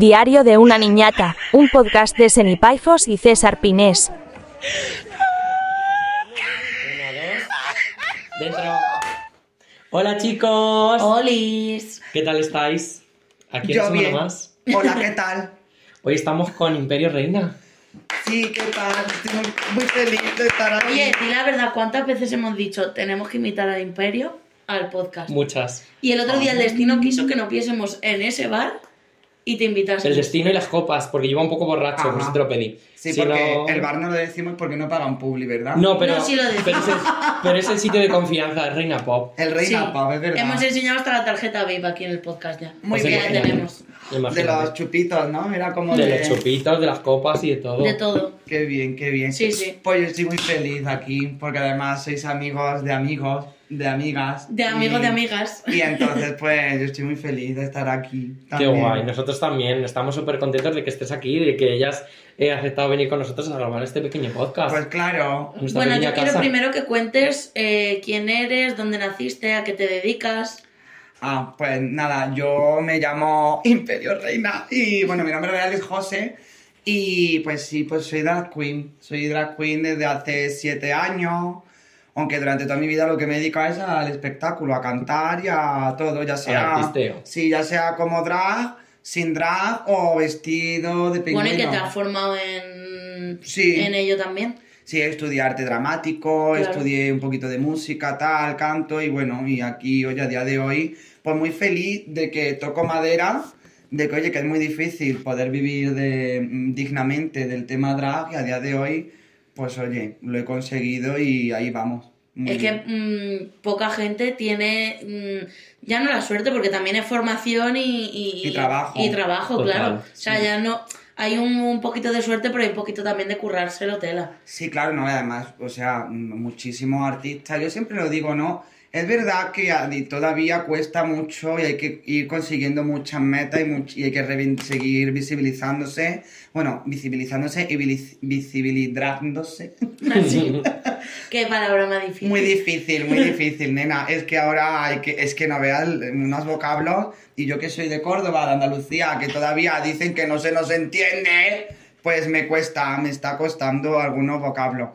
Diario de una niñata, un podcast de Senipaifos y César Pinés. Dentro. Hola chicos. Olis. ¿Qué tal estáis? Aquí Yo una semana bien. más. Hola, ¿qué tal? Hoy estamos con Imperio Reina. Sí, ¿qué tal? Estoy muy, feliz de estar aquí. Oye, di la verdad, ¿cuántas veces hemos dicho tenemos que invitar al Imperio al podcast? Muchas. Y el otro día el destino quiso que nos viésemos en ese bar y te invitase. El destino y las copas, porque yo iba un poco borracho, por Ajá. eso te lo pedí. Sí, Si porque no- el bar no lo decimos porque no pagan publi, ¿verdad? No, pero, No, sí lo pero, es el, pero es el sitio de confianza, es Reina Pop. El Reina Sí. Pop, es verdad. Hemos enseñado hasta la tarjeta VIP aquí en el podcast ya. Muy Que bien. ya tenemos. De Imagínate. los chupitos, ¿no? Era como De de... los chupitos, de las copas y de todo. De todo. Qué bien, qué bien. Sí, sí. Pues yo estoy muy feliz aquí porque además sois amigos de amigos, de amigas. De amigos, y- de amigas. Y entonces, pues yo estoy muy feliz de estar aquí. Qué también. guay, nosotros también estamos súper contentos de que estés aquí, de que hayas eh, aceptado venir con nosotros a grabar este pequeño podcast. Pues claro. Bueno, yo quiero primero que cuentes eh, quién eres, dónde naciste, a qué te dedicas. Ah, pues nada, yo me llamo Imperio Reina y bueno, mi nombre real es José y pues sí, pues soy drag queen. Soy drag queen desde hace siete años, aunque durante toda mi vida lo que me dedico es al espectáculo, a cantar y a todo, ya sea... Sí, ya sea como drag, sin drag o vestido de pingüino. Bueno, y que te has formado en, Sí. en ello también. Sí, estudié arte dramático, Claro. estudié un poquito de música, tal, canto, y bueno, y aquí hoy a día de hoy, pues muy feliz de que toco madera, de que oye, que es muy difícil poder vivir de, mm, dignamente del tema drag, y a día de hoy, pues oye, lo he conseguido y ahí vamos. Muy Es que mm, poca gente tiene mm, ya no la suerte porque también es formación y, y, Y trabajo. Y trabajo, Total, claro. O sea, sí. ya no. Hay un, un poquito de suerte, pero hay un poquito también de currárselo tela. Sí, claro, no, además, o sea, muchísimos artistas, yo siempre lo digo, ¿no? Es verdad que todavía cuesta mucho y hay que ir consiguiendo muchas metas y, much- y hay que seguir visibilizándose, bueno, visibilizándose y visibilizándose. Así. Qué palabra más difícil. Muy difícil, muy difícil, nena. Es que ahora hay que, es que no veas unos vocablos y yo que soy de Córdoba, de Andalucía, que todavía dicen que no se nos entiende, pues me cuesta, me está costando algunos vocablos.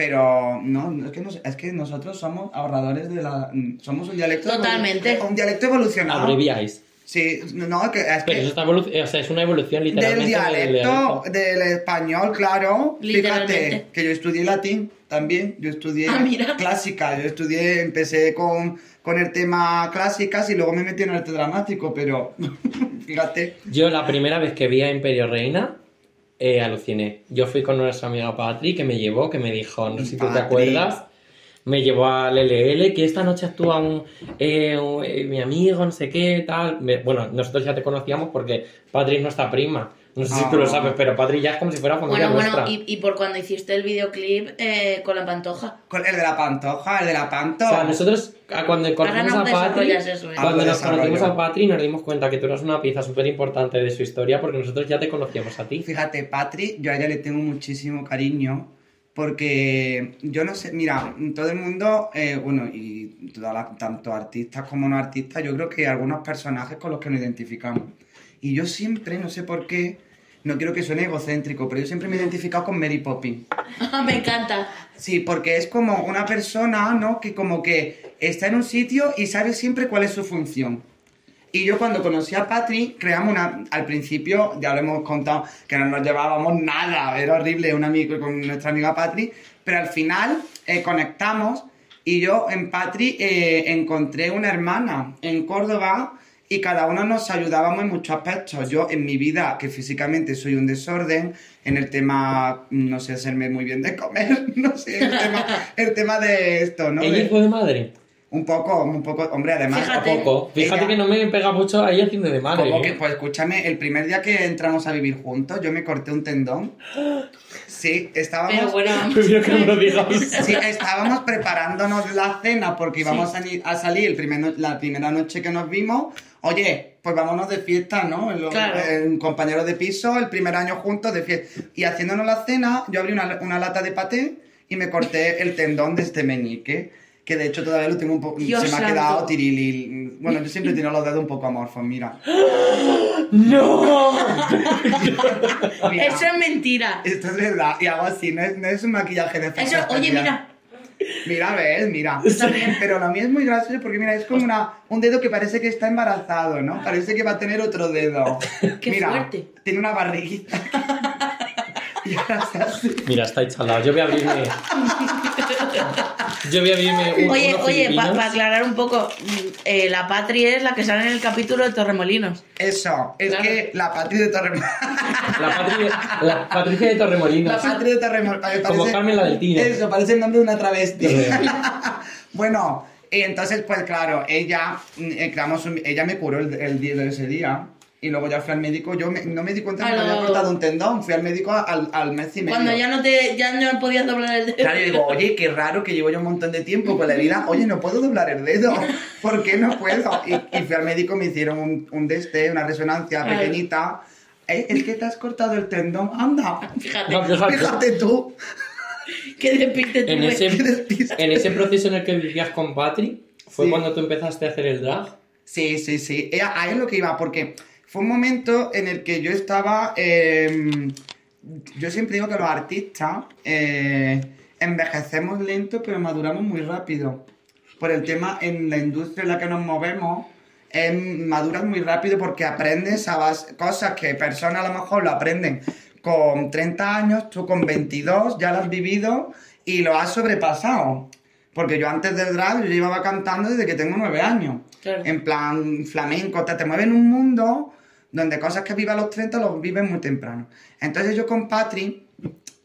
Pero no, es que, nos- es que nosotros somos ahorradores de la... Somos un dialecto... Totalmente. Un dialecto evolucionado. Abreviáis. Sí, no, que es Pero que... eso está o sea, es una evolución Del literalmente dialecto, del español, claro. Fíjate, que yo estudié latín también. Yo estudié Ah, mira. clásica. Yo estudié, empecé con, con el tema clásicas y luego me metí en arte dramático, pero fíjate. Yo la primera vez que vi a Imperio Reina, eh, aluciné. Yo fui con nuestra amiga Patri, que me llevó, que me dijo, no sé si tú te acuerdas, me llevó al LL, que esta noche actúa un, eh, un- eh, mi amigo, no sé qué, tal. Me- bueno, nosotros ya te conocíamos porque Patri es nuestra prima. No sé si tú lo Ah. sabes, pero Patri ya es como si fuera familia Bueno, bueno, y, y por cuando hiciste el videoclip eh, con la pantoja. Con el de la pantoja, el de la panto. O sea, nosotros cuando conocimos no a Patri, eso, ¿eh? Ah, cuando nos conocimos a Patri nos dimos cuenta que tú eras una pieza súper importante de su historia porque nosotros ya te conocíamos a ti. Fíjate, Patri, yo a ella le tengo muchísimo cariño porque yo no sé, mira, todo el mundo, eh, bueno, y toda la- tanto artistas como no artistas, yo creo que hay algunos personajes con los que nos identificamos. Y yo siempre, no sé por qué, no quiero que suene egocéntrico, pero yo siempre me he identificado con Mary Poppins. Me encanta. Sí, porque es como una persona, ¿no? Que como que está en un sitio y sabe siempre cuál es su función. Y yo cuando conocí a Patri, creamos una... Al principio, ya lo hemos contado, que no nos llevábamos nada, era horrible un amigo con nuestra amiga Patri, pero al final eh, conectamos y yo en Patri eh, encontré una hermana en Córdoba y cada uno nos ayudábamos en muchos aspectos. Yo en mi vida, que físicamente soy un desorden, en el tema, no sé, hacerme muy bien de comer, no sé, el tema, el tema de esto, ¿no? ¿Ella De- hijo de madre? un poco, un poco, hombre, además... Fíjate. Poco. Fíjate Ella- que no me pega mucho ahí haciendo de madre. Como ¿eh? que, pues escúchame, el primer día que entramos a vivir juntos, yo me corté un tendón. Sí, estábamos... Pero bueno, que no digas. Sí, estábamos preparándonos la cena porque íbamos a, ni- a salir el primer no- la primera noche que nos vimos. Oye, pues vámonos de fiesta, ¿no? Lo- Claro. eh, Un compañero de piso, el primer año juntos de fiesta. Y haciéndonos la cena, yo abrí una, una lata de paté y me corté el tendón de este meñique. Que de hecho todavía lo tengo un poco... Se me ha santo. quedado tirilil. Bueno, yo siempre he tenido los dedos un poco amorfos, mira. ¡No! Mira, Eso es mentira. Esto es verdad, y hago así, no es, no es un maquillaje de Eso, oye, mira. Mira, ves, mira. También. Pero lo mío es muy gracioso porque, mira, es como una, un dedo que parece que está embarazado, ¿no? Parece que va a tener otro dedo. Qué mira, fuerte. Tiene una barriguita. y ahora se hace. Mira, está chalado. Yo voy a abrirme. Yo voy a abrirme un, Oye, oye, para aclarar un poco, mm, eh, la Patri es la que sale en el capítulo de Torremolinos. Eso, es Claro. que la patria de Torremolinos. La, Patri- la Patricia de Torremolinos. La patria de Torremolinos. Como Carmen la del Tino. Eso, parece el nombre de una travesti. Bueno, y entonces, pues claro, ella, mm, eh, creamos un- ella me curó el, el día de ese día. Y luego ya fui al médico. Yo me- no me di cuenta que A me había cortado un tendón. Fui al médico al, al mes y medio. Cuando ya no te ya no podías doblar el dedo. Claro, yo digo, oye, qué raro que llevo yo un montón de tiempo con la herida. Oye, no puedo doblar el dedo. ¿Por qué no puedo? Y, y fui al médico, me hicieron un, un de este, una resonancia Claro. pequeñita. Eh, es que te has cortado el tendón. Anda. Fíjate, No, fíjate. Fíjate tú. qué despiste En tuve. ese, Qué despiste. en ese proceso en el que vivías con Patri, ¿fue Sí. cuando tú empezaste a hacer el drag? Sí, sí, sí. Eh, Ahí es lo que iba, porque fue un momento en el que yo estaba. eh, yo siempre digo que los artistas eh, envejecemos lento, pero maduramos muy rápido. Por el tema en la industria en la que nos movemos, eh, maduras muy rápido porque aprendes a bas- cosas que personas a lo mejor lo aprenden con 30 años, tú con 22 ya lo has vivido y lo has sobrepasado. Porque yo antes del drag yo llevaba cantando desde que tengo 9 años. Claro. En plan flamenco, te, te mueve en un mundo donde cosas que vive a los 30 los vives muy temprano. Entonces yo con Patri,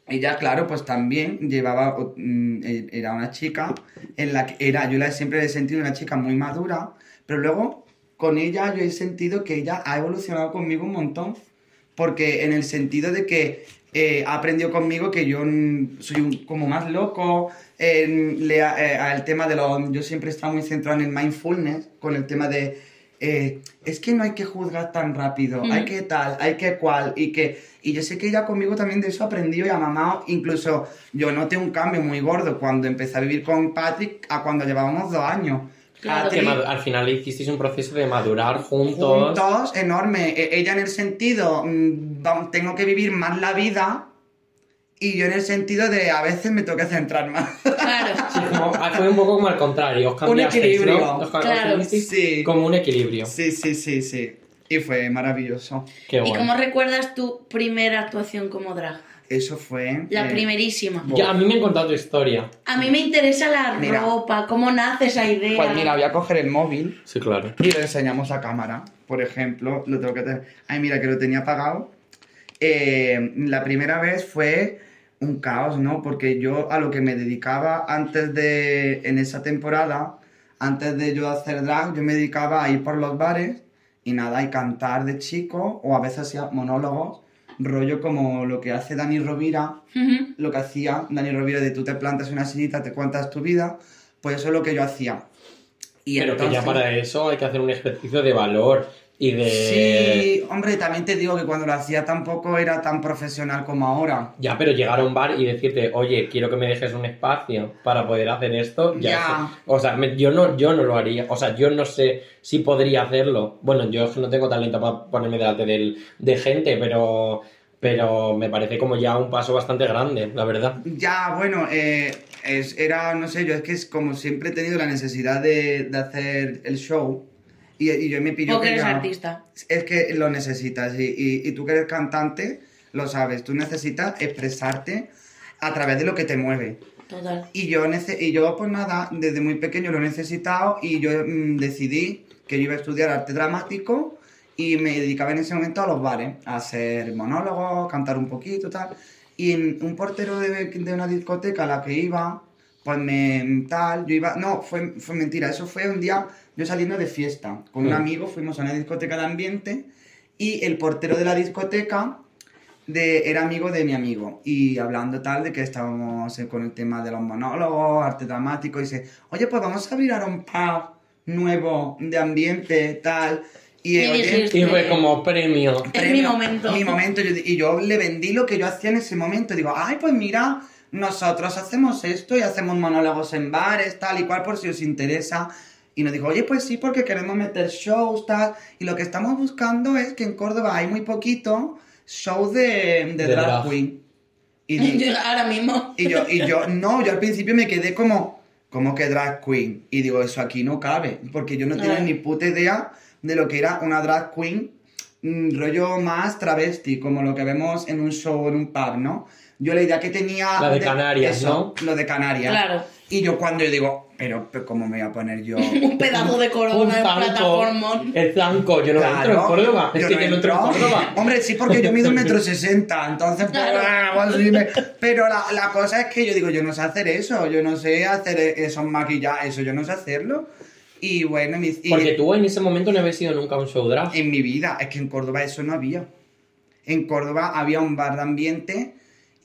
ella claro, pues también llevaba, mm, eh, era una chica en la que era, yo la siempre he sentido una chica muy madura, pero luego con ella yo he sentido que ella ha evolucionado conmigo un montón, porque en el sentido de que eh, ha aprendido conmigo que yo mm, soy un- como más loco, eh, le, eh, al tema de lo, yo siempre he muy centrado en el mindfulness, con el tema de, eh, es que no hay que juzgar tan rápido, hay que tal, hay que cual, y que, y yo sé que ella conmigo también de eso ha aprendido y ha mamado, incluso yo noté un cambio muy gordo cuando empecé a vivir con Patrick a cuando llevábamos dos años. Claro. Que al final hicisteis un proceso de madurar juntos. juntos, enorme. E- Ella en el sentido, mm, tengo que vivir más la vida y yo en el sentido de a veces me tengo que centrar más. Claro. Sí, como- ah, fue un poco como al contrario. Os cambiasteis, equilibrio. ¿no? Os, Claro. Sí. Como un equilibrio. Sí, sí, sí, sí. Y fue maravilloso. Qué ¿Y bueno. cómo recuerdas tu primera actuación como drag? Eso fue... La eh, primerísima. Ya, a mí me han contado tu historia. A mí me interesa la Mira. ropa, cómo nace esa idea. Pues mira, voy a coger el móvil Sí, claro. y lo enseñamos a cámara. Por ejemplo, lo tengo que tener... Ay, mira, que lo tenía apagado. Eh, la primera vez fue un caos, ¿no? Porque yo a lo que me dedicaba antes de... En esa temporada, antes de yo hacer drag, yo me dedicaba a ir por los bares y nada, y cantar de chico, o a veces hacía monólogos, rollo como lo que hace Dani Rovira, lo que hacía Dani Rovira de tú te plantas en una sillita, te cuentas tu vida, pues eso es lo que yo hacía. Y Pero que ya para eso hay que hacer un ejercicio de valor y de... Sí, hombre, también te digo que cuando lo hacía tampoco era tan profesional como ahora. Ya, pero llegar a un bar y decirte, oye, quiero que me dejes un espacio para poder hacer esto, ya. Ya. o sea, me- yo no, yo no lo haría. O sea, yo no sé si podría hacerlo. Bueno, yo no tengo talento para ponerme delante del- de gente, pero, pero me parece como ya un paso bastante grande, la verdad. Ya, bueno, eh, es, era, no sé, yo es que es como siempre he tenido la necesidad de, de hacer el show y, y yo me pillo Porque que eres ya- artista. Es que lo necesitas y, y- y tú que eres cantante lo sabes, tú necesitas expresarte a través de lo que te mueve. Total. Y yo, y yo pues nada, desde muy pequeño lo he necesitado y yo mm, decidí que yo iba a estudiar arte dramático y me dedicaba en ese momento a los bares, a hacer monólogos, cantar un poquito, tal. Y un portero de, de una discoteca a la que iba, pues me tal, yo iba, no, fue, fue mentira, eso fue un día yo saliendo de fiesta con un amigo, fuimos a una discoteca de ambiente y el portero de la discoteca de, era amigo de mi amigo y hablando tal de que estábamos eh, con el tema de los monólogos, arte dramático, y dice, oye, pues vamos a abrir ahora un pub nuevo de ambiente, tal. Y, eh, Y oye, dijiste- Y fue como premio. Es mi momento. Mi momento. Yo- y yo le vendí lo que yo hacía en ese momento. Digo, ay, pues mira, nosotros hacemos esto y hacemos monólogos en bares, tal y cual, por si os interesa. Y nos dijo, oye, pues sí, porque queremos meter shows, tal. Y lo que estamos buscando es que en Córdoba hay muy poquito show de, de De drag, drag. queen. Y, Yo ahora mismo. y yo, y yo, no, yo al principio me quedé como, como que drag queen. Y digo, eso aquí no cabe, porque yo no tenía ni puta idea de lo que era una drag queen, mm, rollo más travesti, como lo que vemos en un show, en un pub, ¿no? Yo la idea que tenía... La de Canarias, eso, Lo de Canarias. Claro. Y yo cuando yo digo, pero, pero ¿cómo me voy a poner yo? Un pedazo de Un corona en zanco. plataformón. El zanco, yo no entro en Claro, Córdoba. Es yo que yo no entro en entro. Córdoba. Hombre, sí, porque yo mido un metro sesenta, entonces, pues, Claro. Pero la, la cosa es que yo digo, yo no sé hacer eso, yo no sé hacer esos maquillajes, eso yo no sé hacerlo. Y bueno, mis- y Porque tú en ese momento no habías ido nunca a un show drag. en mi vida, es que en Córdoba eso no había. En Córdoba había un bar de ambiente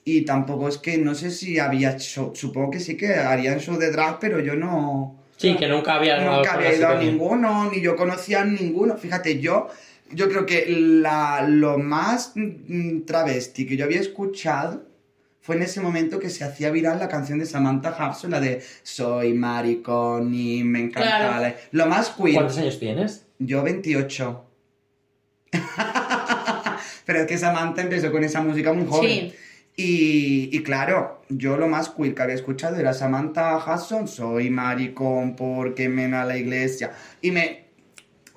y tampoco es que, no sé si había show, supongo que sí que harían show de drag, pero yo no... Sí, que nunca había Nunca había ido a ninguno, ni yo conocía a ninguno. Fíjate, yo, yo creo que la, lo más mm, travesti que yo había escuchado fue en ese momento que se hacía viral la canción de Samantha Hudson, la de Soy maricón y me encanta. Claro. la- Lo más queer. ¿Cuántos años tienes? Yo 28. Pero es que Samantha empezó con esa música muy joven. Sí. Y, y claro, yo lo más queer que había escuchado era Samantha Hudson, soy maricón porque me a la iglesia. Y me...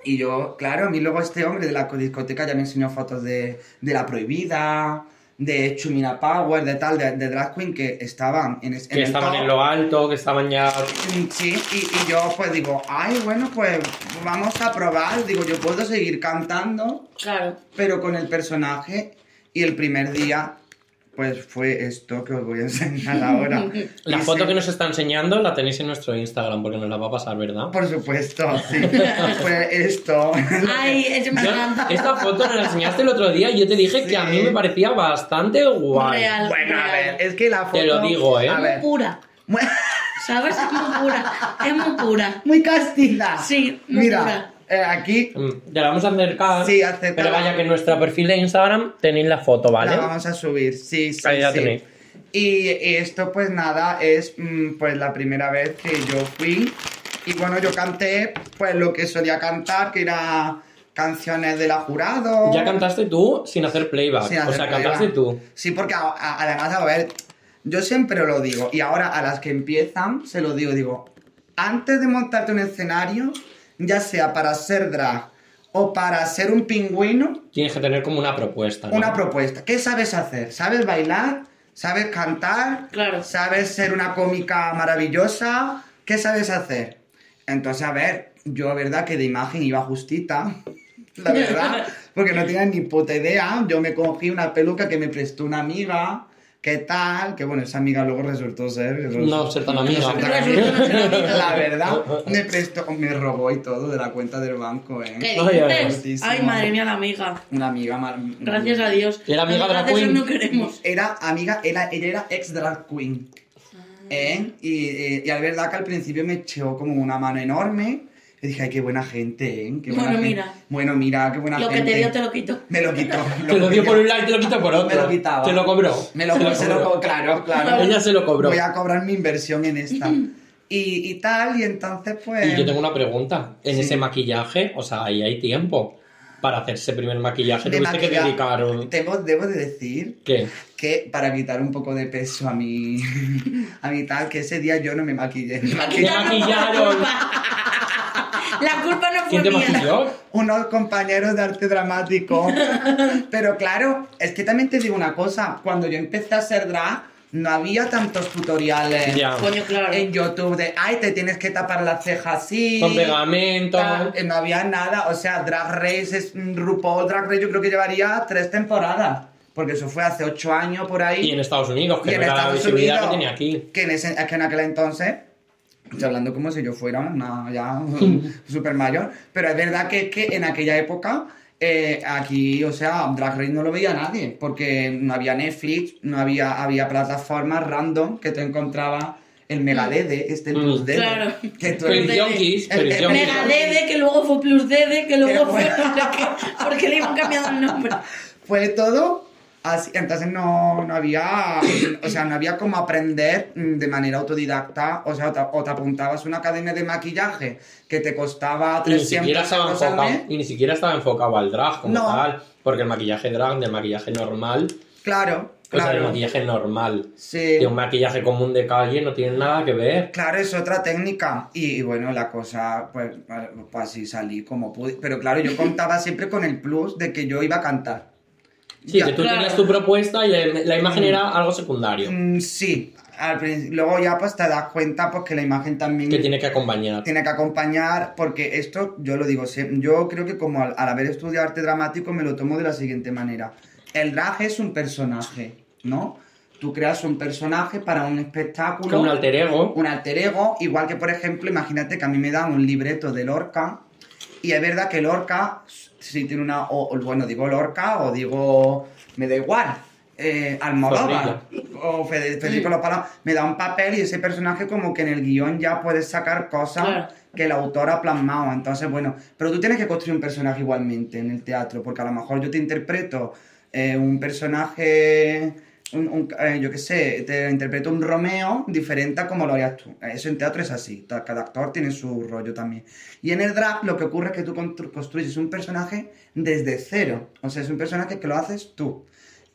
Y yo, claro, a mí luego este hombre de la discoteca ya me enseñó fotos de, de La Prohibida, de Chumina Power, de tal, de, de drag queen que estaban en, es- en Que estaban top. en lo alto, que estaban ya... Mm, Sí, y, y yo pues digo, ay, bueno, pues vamos a probar. Digo, yo puedo seguir cantando, Claro. pero con el personaje. Y el primer día, pues fue esto que os voy a enseñar ahora. La Y foto sí, que nos está enseñando la tenéis en nuestro Instagram porque nos la va a pasar, ¿verdad? Por supuesto, sí. fue esto. Ay, es me Yo- encanta. esta foto nos la enseñaste el otro día y yo te dije que a mí me parecía bastante guay. Real. Bueno, a ver, es que la foto... Te lo digo, ¿eh? A Muy ver, pura. ¿Sabes? Es muy pura. Es muy pura. muy castiza. Sí, muy Mira, pura. Eh, aquí Mm, Ya la vamos a acercar. Sí, acércala. Pero vaya que en nuestro perfil de Instagram tenéis la foto, ¿vale? La vamos a subir, sí, sí. Ahí la sí. tenéis. Y esto, pues nada, es mm, pues la primera vez que yo fui. Y bueno, yo canté pues lo que solía cantar, que era canciones de la jurado. Ya cantaste tú sin hacer playback. Sin o hacer sea, playback. cantaste tú. Sí, porque a- a- además, a ver, yo siempre lo digo, y ahora a las que empiezan, se lo digo, digo, antes de montarte un escenario, ya sea para ser drag o para ser un pingüino, Tienes que tener como una propuesta. ¿no? una propuesta. ¿Qué sabes hacer? ¿Sabes bailar? ¿Sabes cantar? Claro. ¿Sabes ser una cómica maravillosa? ¿Qué sabes hacer? Entonces, a ver, yo, verdad, que de imagen iba justita. La verdad, porque no tenía ni puta idea. Yo me cogí una peluca que me prestó una amiga. ¿Qué tal? Que bueno, esa amiga luego resultó ser. No ser tan amiga. La verdad, me prestó, me robó y todo de la cuenta del banco, ¿eh? ¿Qué dices? Ay, madre mía, la amiga. Una amiga mar- Gracias a Dios. ¿Y era amiga eso Queen? no queremos. Era amiga, era, ella era ex drag queen. ¿Eh? Y, y, y es verdad que al principio me echó como una mano enorme. Y dije, ay, qué buena gente, ¿eh? Qué buena Bueno, gente. mira. Bueno, mira, qué buena Lo que gente. te dio te lo quito. Me lo quitó. Te lo dio por un lado y te lo quitó por otro. Me lo quitaba. Te lo cobró. Me lo, Te se lo cobró. co- claro, claro. Ella se lo cobró. Voy a cobrar mi inversión en esta. y, y tal, y entonces pues... Y yo tengo una pregunta. En Sí. ese maquillaje, o sea, ahí hay tiempo. Para hacer ese primer maquillaje de tuviste que maquilla- dedicar un... Debo, debo de decir ¿Qué? que para quitar un poco de peso a mi, a mi tal, que ese día yo no me maquillé. Me Te maquillé maquillaron. La culpa no fue ¿Quién mía. unos compañeros de arte dramático. Pero claro, es que también te digo una cosa, cuando yo empecé a hacer drag, no había tantos tutoriales Ya. Coño, claro. en YouTube de, ay, te tienes que tapar la ceja así. Con pegamento. tal. Eh, No había nada, o sea, Drag Race, es, mm, RuPaul Drag Race yo creo que llevaría tres temporadas, porque eso fue hace ocho años por ahí. Y en Estados Unidos, que Y en no era la Estados visibilidad Unidos, que tenía aquí. Que en, ese, es que en aquel entonces, estoy hablando como si yo fuera una ya súper mayor, pero es verdad que, que en aquella época, eh, aquí, o sea, Drag Race no lo veía nadie, porque no había Netflix, no había, había plataformas random que te encontraba el Megadede, este el Mm. Plus Dede, Claro. que tú. Yonkis, pero El- el Yonkis. Mega Dede, que luego fue Plus Dede, que luego fue porque le iban cambiando el nombre. fue todo Así, entonces no, no había, o sea, no había como aprender de manera autodidacta, o sea, o te, o te apuntabas a una academia de maquillaje que te costaba Y ni 300 siquiera estaba euros al mes. y ni siquiera estaba enfocado al drag como No. tal. Porque el maquillaje drag del maquillaje normal, Claro, o sea, el claro. maquillaje normal Sí. de un maquillaje común de calle no tiene nada que ver. Claro, es otra técnica. Y, bueno, la cosa, pues, pues así salí como pude. Pero claro, yo contaba siempre con el plus de que yo iba a cantar. Sí, Ya. que tú Claro. tenías tu propuesta y la, la imagen era algo secundario, Mm, sí, al luego ya pues te das cuenta pues que la imagen también que tiene que acompañar. tiene que acompañar, porque esto, yo lo digo, yo creo que como al, al haber estudiado arte dramático me lo tomo de la siguiente manera. El drag es un personaje, ¿no? Tú creas un personaje para un espectáculo. Como un alter ego. un alter ego, igual que por ejemplo, imagínate que a mí me dan un libreto de Lorca y es verdad que Lorca, si tiene una, o, o, bueno, digo Lorca o digo, me da igual, eh, Almodóvar o Fede- Federico Los Palos, me da un papel y ese personaje como que en el guion ya puedes sacar cosas Claro. que el autor ha plasmado, entonces bueno, pero tú tienes que construir un personaje igualmente en el teatro, porque a lo mejor yo te interpreto eh, un personaje un, un- eh, yo qué sé, te interpreto un Romeo diferente a como lo harías tú. Eso en teatro es así, cada actor tiene su rollo también. Y en el drag lo que ocurre es que tú constru- construyes un personaje desde cero, o sea, es un personaje que lo haces tú.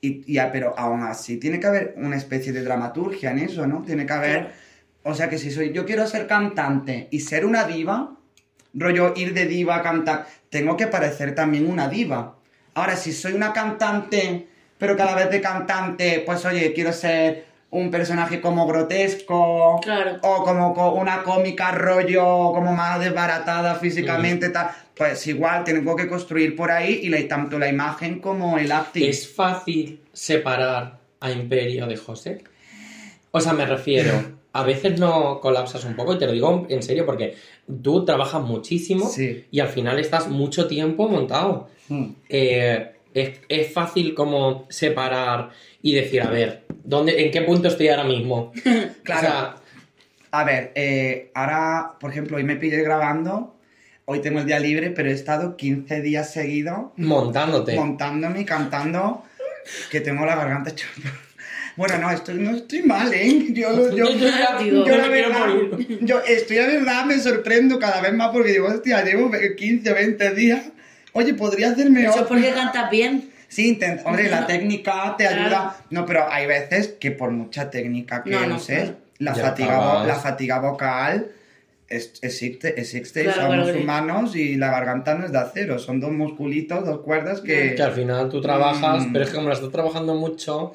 Y, pero aún así, tiene que haber una especie de dramaturgia en eso, ¿no? Tiene que haber... O sea, que si soy yo quiero ser cantante y ser una diva, rollo ir de diva a cantar, tengo que parecer también una diva. Ahora, si soy una cantante, pero cada vez de cantante, pues oye, quiero ser un personaje como grotesco, Claro. o como co- una cómica rollo como más desbaratada físicamente, tal, pues igual tengo que construir por ahí y la- tanto la imagen como el acting. ¿Es fácil separar a Imperio de José? O sea, me refiero, a veces no colapsas un poco, y te lo digo en serio, porque tú trabajas muchísimo Sí. y al final estás mucho tiempo montado. Mm. Eh, es, es fácil como separar y decir, a ver, ¿dónde, ¿en qué punto estoy ahora mismo? Claro. O sea, A ver, eh, ahora, por ejemplo, hoy me pillé grabando, hoy tengo el día libre, pero he estado 15 días seguidos montándote. montándome y cantando que tengo la garganta hecha. Bueno, no, estoy, no estoy mal, ¿eh? Yo, yo, Yo yo la verdad, yo estoy la verdad, me sorprendo cada vez más porque digo, hostia, llevo 15 o 20 días. Oye, podría hacerme Eso otro. porque cantas bien. Sí, intent- hombre, la técnica te Claro. ayuda. No, pero hay veces que por mucha técnica que No, no, uses, claro. la, Ya fatiga, acabas. la fatiga vocal es- existe, existe Claro, somos claro, sí. humanos y la garganta no es de acero, son dos musculitos, dos cuerdas que... Que al final tú trabajas, Mm. pero es que como la estás trabajando mucho,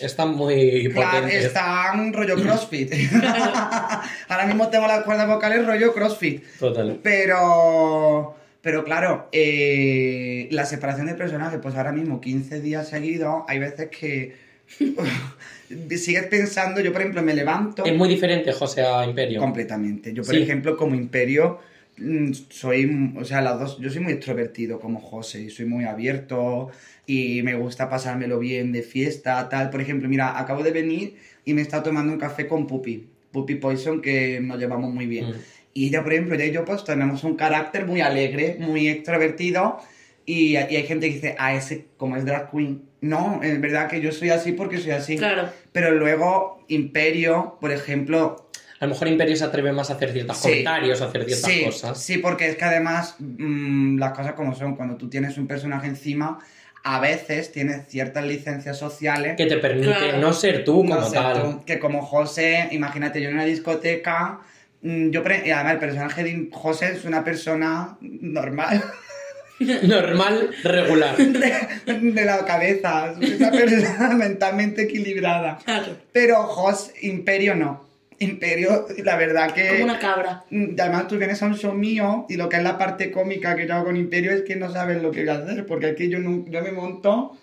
están muy Claro, potentes. están rollo crossfit. Ahora mismo tengo las cuerdas vocales rollo crossfit. Total. Pero, pero claro, eh, la separación de personajes, pues ahora mismo 15 días seguidos, hay veces que sigues pensando, yo por ejemplo me levanto Es muy diferente José a Imperio. completamente. Yo por Sí. ejemplo como imperio mm, soy, o sea, las dos, yo soy muy extrovertido como José, y soy muy abierto y me gusta pasármelo bien de fiesta, tal. Por ejemplo, mira, acabo de venir y me he estado tomando un café con Pupi, Pupi Poison, que nos llevamos muy bien. Mm. Y ella, por ejemplo, ella y yo pues tenemos un carácter muy alegre, muy extrovertido y, y hay gente que dice, ah, ese como es drag queen. No, es verdad que yo soy así porque soy así. Claro. Pero luego, Imperio, por ejemplo, A lo mejor Imperio se atreve más a hacer ciertos Sí. comentarios, a hacer ciertas sí, cosas. Sí, porque es que además mm, las cosas como son, cuando tú tienes un personaje encima, a veces tienes ciertas licencias sociales. Que te permite Claro. no ser tú no como sé, tal. tú, que como José, imagínate, yo en una discoteca, yo pre- y además el personaje de José es una persona normal Normal, regular. de, de la cabeza, es una persona mentalmente equilibrada. Claro. Pero José, Imperio no. Imperio, la verdad que... Como una cabra. Mm, Además, tú vienes a un show mío y lo que es la parte cómica que yo hago con Imperio es que no sabes lo que voy a hacer, porque aquí yo, no, yo me monto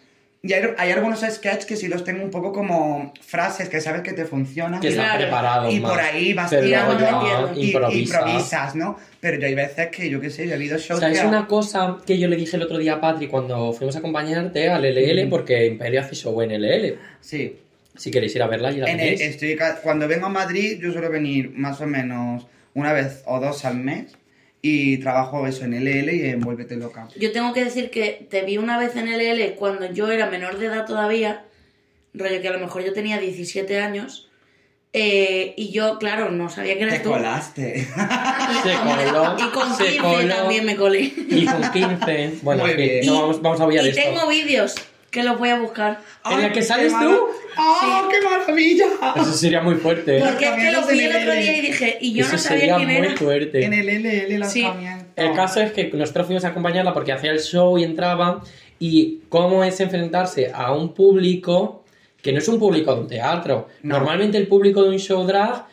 y hay, hay algunos sketches que sí los tengo un poco como frases que sabes que te funcionan Que están preparados y más. por ahí vas tirando y, y improvisas. ¿no? Pero yo hay veces que, yo qué sé, yo he habido shows ¿Sabes que... una cosa que yo le dije el otro día a Patri cuando fuimos a acompañarte al LL? Mm. Porque Imperio hace show en LL. Sí. Si queréis ir a verla, ya la En el- estoy, cuando vengo a Madrid, yo suelo venir más o menos una vez o dos al mes. Y trabajo eso en LL y en Vuélvete Loca. Yo tengo que decir que te vi una vez en LL cuando yo era menor de edad todavía, rollo que a lo mejor yo tenía 17 años, eh, y yo, claro, no sabía que eras Te tú. colaste. Se coló, Y con se 15 coló. también me colé. Y con 15. Bueno, bien. no vamos, vamos a obviar y esto. tengo vídeos que los voy a buscar. ¿En la que sales tú? ¡Ah, qué maravilla! Eso sería muy fuerte. Porque es que los vi el otro día y dije, y yo Eso no sabía sería quién muy era. fuerte. En el LL Sí. lanzamiento. El caso es que nosotros fuimos a acompañarla porque hacía el show y entraba. Y cómo es enfrentarse a un público que no es un público de un teatro. No. Normalmente el público de un show drag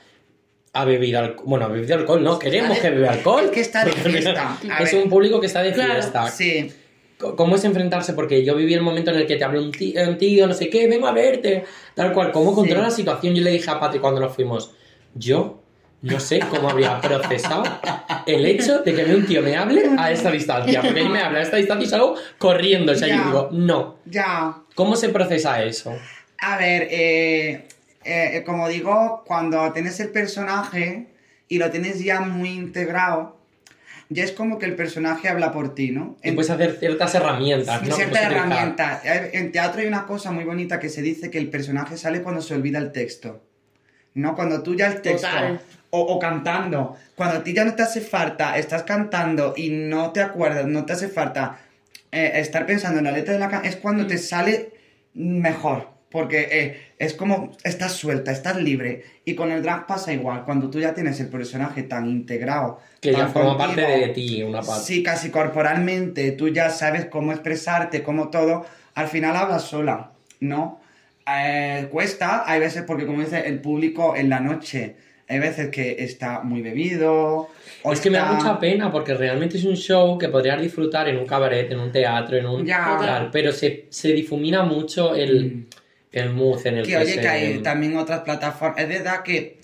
ha bebido alcohol. Bueno, ha bebido alcohol, no, queremos que beba alcohol. es que está de fiesta. A Es ver. un público que está de Claro, fiesta. Sí. ¿Cómo es enfrentarse? Porque yo viví el momento en el que te habló un tío, un tío, no sé qué, vengo a verte, tal cual. ¿Cómo controla la situación? Yo le dije a Patri cuando nos fuimos, yo no sé cómo habría procesado el hecho de que un tío me hable a esta distancia. Porque él me habla a esta distancia y salgo corriendo. O sea, Ya. yo digo, no. Ya. ¿Cómo se procesa eso? A ver, eh, eh, como digo, cuando tienes el personaje y lo tienes ya muy integrado, ya es como que el personaje habla por ti, ¿no? Y puedes hacer ciertas herramientas, ¿no? Ciertas herramientas. Eh, En teatro hay una cosa muy bonita que se dice que el personaje sale cuando se olvida el texto. ¿No? Cuando tú ya el texto. Total. O, o cantando. Cuando a ti ya no te hace falta, estás cantando y no te acuerdas, no te hace falta eh, estar pensando en la letra de la canción, es cuando te sale mejor. Porque eh, es como estás suelta, estás libre. Y con el drag pasa igual. Cuando tú ya tienes el personaje tan integrado. Que ya tan forma contigo, parte de ti, una parte. Sí, casi corporalmente, tú ya sabes cómo expresarte, cómo todo, al final hablas sola, ¿no? Eh, cuesta, hay veces, porque como dice el público en la noche, hay veces que está muy bebido. O Es que me da mucha pena porque realmente es un show que podrías disfrutar en un cabaret, en un teatro, en un... Ya. tal, pero se, se difumina mucho el, el mood en el que, Que oye, se... que hay también otras plataformas. Es verdad que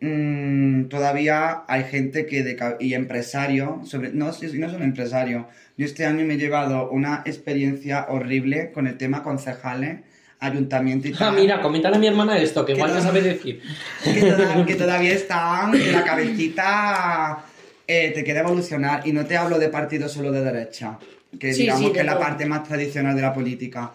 mm, todavía hay gente que de, y empresarios, sobre, no, si no son empresarios. Yo este año me he llevado una experiencia horrible con el tema concejales, ayuntamiento y Ah, tal. mira, coméntale a mi hermana esto, que Que igual no sabe decir. que, toda- que todavía están en la cabecita eh, te queda evolucionar y no te hablo de partidos solo de derecha que Sí, digamos sí, que es la parte más tradicional de la política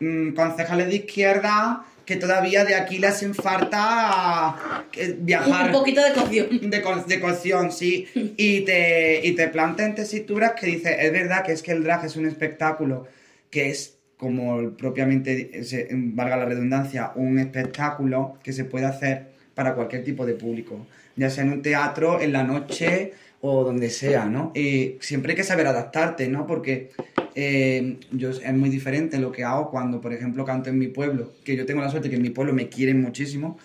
Mm, concejales de izquierda que todavía de aquí les hacen falta eh, viajar un poquito de cocción. de, co- de cocción, sí. Y te, y te plantean tesituras que dice, es verdad que es que el drag es un espectáculo que es, como propiamente, valga la redundancia, un espectáculo que se puede hacer para cualquier tipo de público, ya sea en un teatro, en la noche o donde sea, ¿no? Y siempre hay que saber adaptarte, ¿no? Porque eh, yo, es muy diferente lo que hago cuando, por ejemplo, canto en mi pueblo, que yo tengo la suerte que en mi pueblo me quieren muchísimo,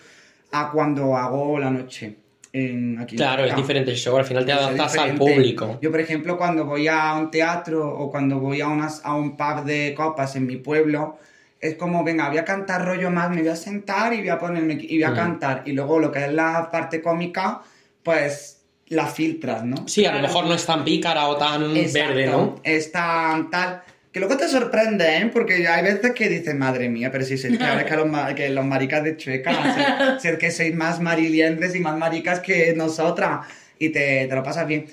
a cuando hago la noche. En, aquí en Claro, es diferente el show, al final te adaptas al público. Yo, por ejemplo, cuando voy a un teatro o cuando voy a, unas, a un pub de copas en mi pueblo, es como, venga, voy a cantar rollo más, me voy a sentar y voy a ponerme y voy a Mm. cantar. Y luego lo que es la parte cómica, pues la filtras, ¿no? Sí, a lo mejor no es tan pícara o tan Exacto, verde, ¿no? Es tan tal. Que luego te sorprende, ¿eh? Porque hay veces que dices, madre mía, pero si se claro, es que los, ma- que los maricas de Chueca, si, si es que sois más marilientres y más maricas que nosotras, y te, te lo pasas bien.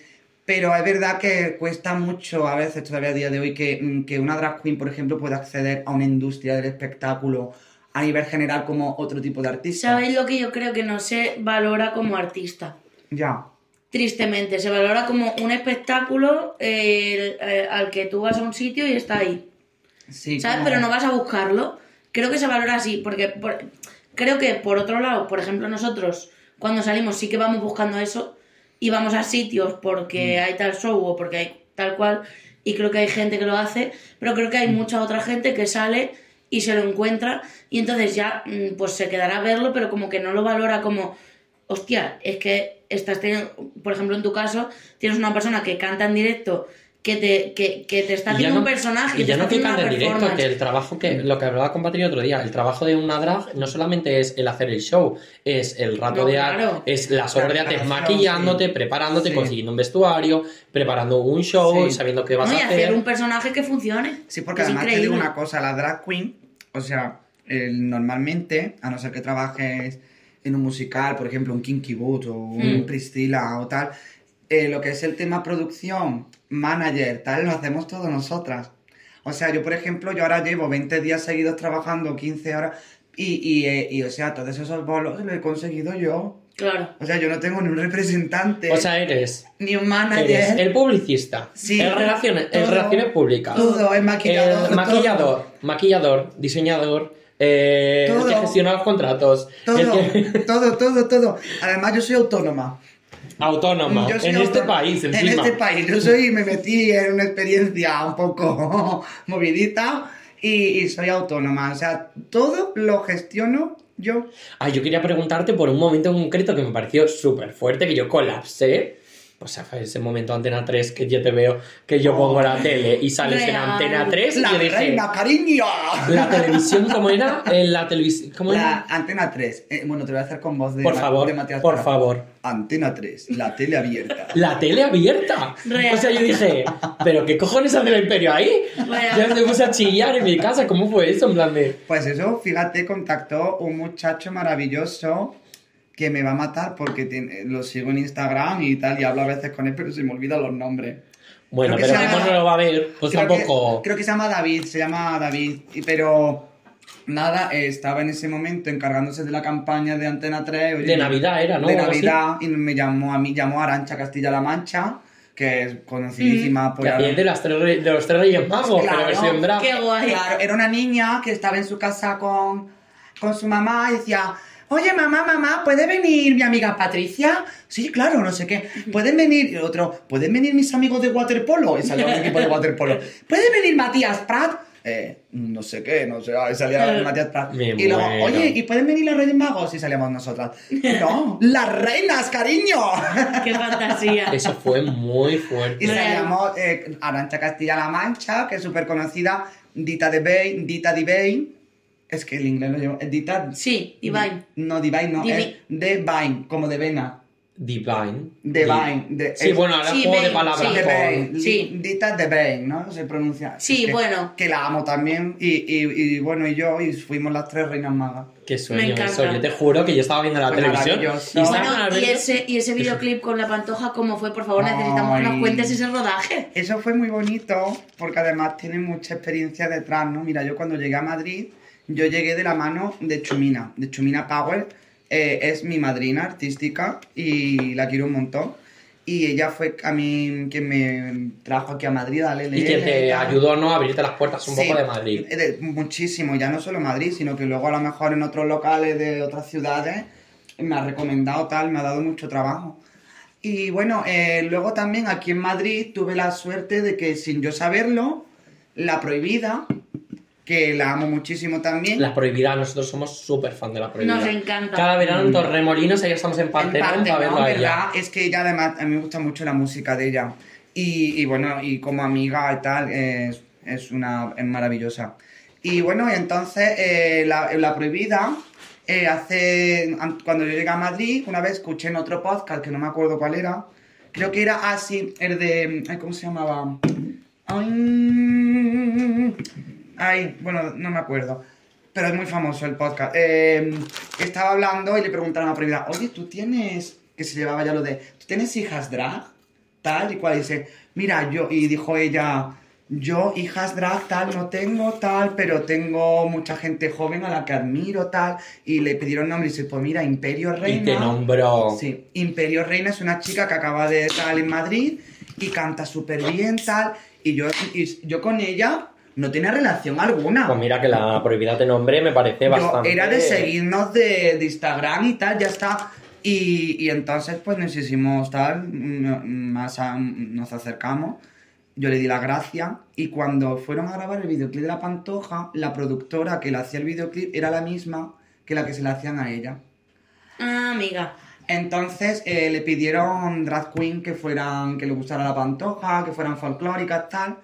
Pero es verdad que cuesta mucho a veces, todavía a día de hoy, que, mm, que una drag queen, por ejemplo, pueda acceder a una industria del espectáculo a nivel general como otro tipo de artista. ¿Sabéis lo que yo creo que no se valora como artista? Ya. Tristemente, se valora como un espectáculo eh, el- eh, al que tú vas a un sitio y está ahí. Sí, ¿Sabes? Pero no vas a buscarlo. Creo que se valora así, porque por- creo que por otro lado, por ejemplo, nosotros cuando salimos sí que vamos buscando eso y vamos a sitios porque Mm. hay tal show o porque hay tal cual y creo que hay gente que lo hace, pero creo que hay mucha otra gente que sale y se lo encuentra y entonces ya mm, pues se quedará a verlo, pero como que no lo valora como, hostia, es que estás teniendo, por ejemplo en tu caso, tienes una persona que canta en directo que te, que, que te está Y haciendo no- un personaje, Y te ya no que una en directo, que el trabajo que, lo que hablaba con Patri otro día, el trabajo de una drag no solamente es el hacer el show, es el rato No, de claro. arte, es las horas de antes claro, maquillándote, sí. preparándote, Sí. consiguiendo un vestuario, preparando un show, Sí. sabiendo qué vas No, y a hacer. hacer un personaje que funcione. Sí, porque además te increíble. digo una cosa, la drag queen, o sea, el- normalmente, a no ser que trabajes en un musical, por ejemplo, un Kinky Boot o un Mm. Priscilla o tal, eh, lo que es el tema producción, manager, tal, lo hacemos todas nosotras. O sea, yo, por ejemplo, yo ahora llevo 20 días seguidos trabajando, 15 horas, y, y, eh, y, o sea, todos esos bolos los he conseguido yo. Claro. O sea, yo no tengo ni un representante, O sea, eres, ni un manager. eres el publicista, Sí. el, relaciones, el Todo. relaciones públicas, Todo, el maquillador. el maquillador, maquillador, diseñador, eh, el que Todo. gestiona los contratos, Todo, que- todo, todo, todo. Además, yo soy autónoma. autónoma, Yo soy en este país En encima. este país. Yo soy, me metí en una experiencia un poco movidita y, y soy autónoma. O sea, todo lo gestiono yo. Ah, yo quería preguntarte por un momento en concreto que me pareció súper fuerte, que yo colapsé. O sea, fue ese momento Antena 3 que yo te veo, que yo pongo la tele y sales en Real. Antena 3 y La yo dije, reina, cariño. la televisión, ¿cómo era? En la televisión, ¿cómo La era? Antena 3. Eh, bueno, te voy a hacer con voz de, Por favor, de Matías por Prado. favor. Antena 3, la tele abierta. La tele abierta. Real. O sea, yo dije, ¿pero qué cojones hace el imperio ahí? Real. Ya me puse a chillar en mi casa, ¿cómo fue eso? En plan de... Pues eso, fíjate, contactó un muchacho maravilloso que me va a matar porque tiene- lo sigo en Instagram y tal, y hablo a veces con él, pero se me olvidan los nombres. Bueno, pero como no lo va a ver, pues creo tampoco... Que, creo que se llama David, se llama David, y- pero nada, eh, estaba en ese momento encargándose de la campaña de Antena 3. oye, De Navidad era, ¿no? De. Navidad, y me llamó a mí, llamó a Arancha Castilla-La Mancha, que es conocidísima por Que hacía de, las tres, re- de los tres reyes magos, Claro. pero versión drag. Qué guay. Claro, era una niña que estaba en su casa con, con su mamá y decía, oye mamá, mamá, ¿puede venir mi amiga Patricia? Sí, claro, no sé qué. ¿Pueden venir? Y otro, ¿pueden venir mis amigos de waterpolo? Y salió un equipo de waterpolo. ¿Puede venir Matías Prat? Eh, no sé qué, no sé, ahí salía Matías Prat. Me y luego, muero. oye, ¿y pueden venir los Reyes Magos? Y salíamos nosotras. No, las reinas, cariño. Qué fantasía. Eso fue muy fuerte. Y salíamos eh, Arancha Castilla-La Mancha, que es súper conocida, Dita de Bain, Dita Divine. Es que el inglés lo llevo. eh, Dita. Sí, Divine. No, Divine no, Divi- es Divine, como de vena. Divine. Divine. De, Sí, es- bueno, ahora Sí, juego de palabras sí. Bain, Sí. Dita de Bain, ¿no? Se pronuncia. Sí, Es que- bueno. Que la amo también. Y, y, y bueno, y yo, y fuimos las tres reinas magas. Qué Me sueño encanta. eso. Yo te juro que yo estaba viendo la Fue televisión y Bueno, y ese, y ese videoclip con la pantoja, ¿cómo fue? Por favor, necesitamos que nos Ay. cuentes ese rodaje. Eso fue muy bonito porque además tiene mucha experiencia detrás, ¿no? Mira, yo cuando llegué a Madrid, yo llegué de la mano de Chumina, de Chumina Power, eh, es mi madrina artística y la quiero un montón. Y ella fue a mí quien me trajo aquí a Madrid a LLL. y que te ayudó ¿no? a abrirte las puertas un Sí, poco de Madrid. de- muchísimo, ya no solo Madrid, sino que luego a lo mejor en otros locales de otras ciudades me ha recomendado tal, me ha dado mucho trabajo. Y bueno, eh, luego también aquí en Madrid tuve la suerte de que sin yo saberlo, La Prohibida, que la amo muchísimo también. La prohibida, nosotros somos súper fan de la prohibida. Nos encanta. Cada verano en Torremolinos, ahí estamos en parte, para verla ella. ¿verdad? Es que ella además, a mí me gusta mucho la música de ella. Y, y bueno, y como amiga y tal, es, es una es maravillosa. Y bueno, y entonces eh, la, la prohibida, eh, hace, an- cuando yo llegué a Madrid, una vez escuché en otro podcast, que no me acuerdo cuál era, creo que era así, el de, ay, ¿cómo se llamaba? Ay, ay, bueno, no me acuerdo. Pero es muy famoso el podcast. Eh, estaba hablando y le preguntaron a la prohibida, oye, ¿tú tienes, que se llevaba ya lo de, ¿tú tienes hijas drag? Tal y cual. Y dice, mira, yo, y dijo ella, yo hijas drag tal no tengo, tal, pero tengo mucha gente joven a la que admiro, tal. Y le pidieron nombre y dice, pues mira, Imperio Y Reina. te nombró. Sí, Imperio Reina es una chica que acaba de estar en Madrid y canta súper bien, tal. Y yo, y yo con ella no tenía relación alguna. Pues mira que la prohibida te nombré, me parece Yo bastante. era de seguirnos de, de Instagram y tal, ya está. Y, y entonces pues nos hicimos tal, más a- nos acercamos. Yo le di la gracia y cuando fueron a grabar el videoclip de La Pantoja, la productora que le hacía el videoclip era la misma que la que se le hacían a ella. Ah, amiga. Entonces eh, le pidieron drag queen que fueran, que le gustara la pantoja, que fueran folclóricas, tal.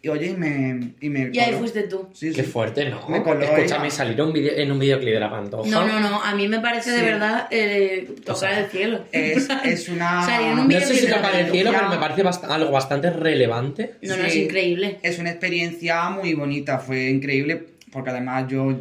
Y oye, y me. Y, me Y ahí coló. fuiste tú. Sí, Qué sí. fuerte, ¿no? Me coló Escúchame, salir un video, en un videoclip de la pantoja. No, no, no. A mí me parece de Sí. verdad eh, tocar O sea, el cielo. Es, es una. Salir en un No sé si videoclip de tocar la el cielo, pero me parece bast- algo bastante relevante. No, no, es increíble. Es una experiencia muy bonita, fue increíble, porque además yo,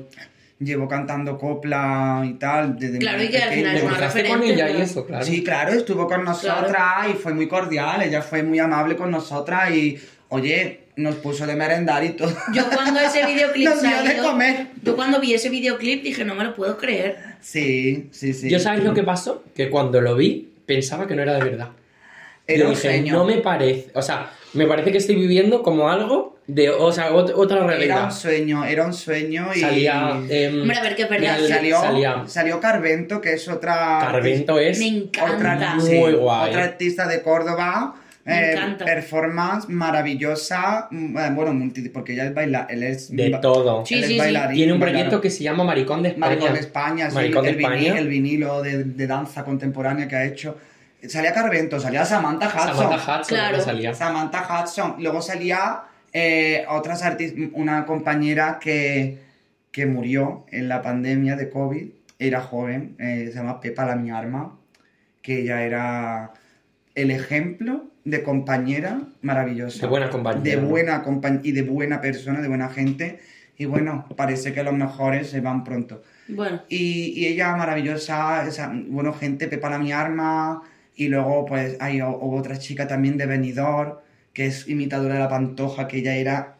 llevo cantando copla y tal desde Claro, y que al final ¿Te es una con ella y eso, claro? Sí, claro, estuvo con nosotras y fue muy cordial, ella fue muy amable con nosotras y, oye, nos puso de merendar y todo. Yo cuando ese videoclip Nos dio de salió, comer. yo cuando vi ese videoclip dije, no me lo puedo creer. Sí, sí, sí. Yo sabes lo que pasó, que cuando lo vi pensaba que no era de verdad. Era Yo un dije, sueño. no me parece, o sea, me parece que estoy viviendo como algo de, o sea, ot- otra Era realidad. un sueño, era un sueño y... Salía, em, Hombre, a ver, verdad, mira, salió, salía- salió Carvento, que es otra... Carvento es Me Otra, encanta. sí, Muy guay. otra artista de Córdoba. Me eh, encanta. performance maravillosa. mm, eh, Bueno, multi, porque ella es baila, él es de todo. Sí, él es sí, sí. bailarín, Tiene un proyecto que se llama Maricón de España. Maricón de España, sí, Maricón de el, vinilo de, de danza contemporánea que ha hecho. Salía Carvento, salía Samantha Hudson. Samantha Hudson Claro. salía. Samantha Hudson. Luego salía eh, otras artistas, una compañera que, que murió en la pandemia de COVID, era joven, eh, se llama Pepa la mi arma, que ella era el ejemplo de compañera maravillosa. De buena compañera, De buena y de buena persona, de buena gente. Y bueno, parece que los mejores se van pronto. Bueno, Y, y ella maravillosa, esa, bueno, gente, Pepa la mi arma, y luego pues hay o otra chica también de Benidorm, que es imitadora de la pantoja, que ella era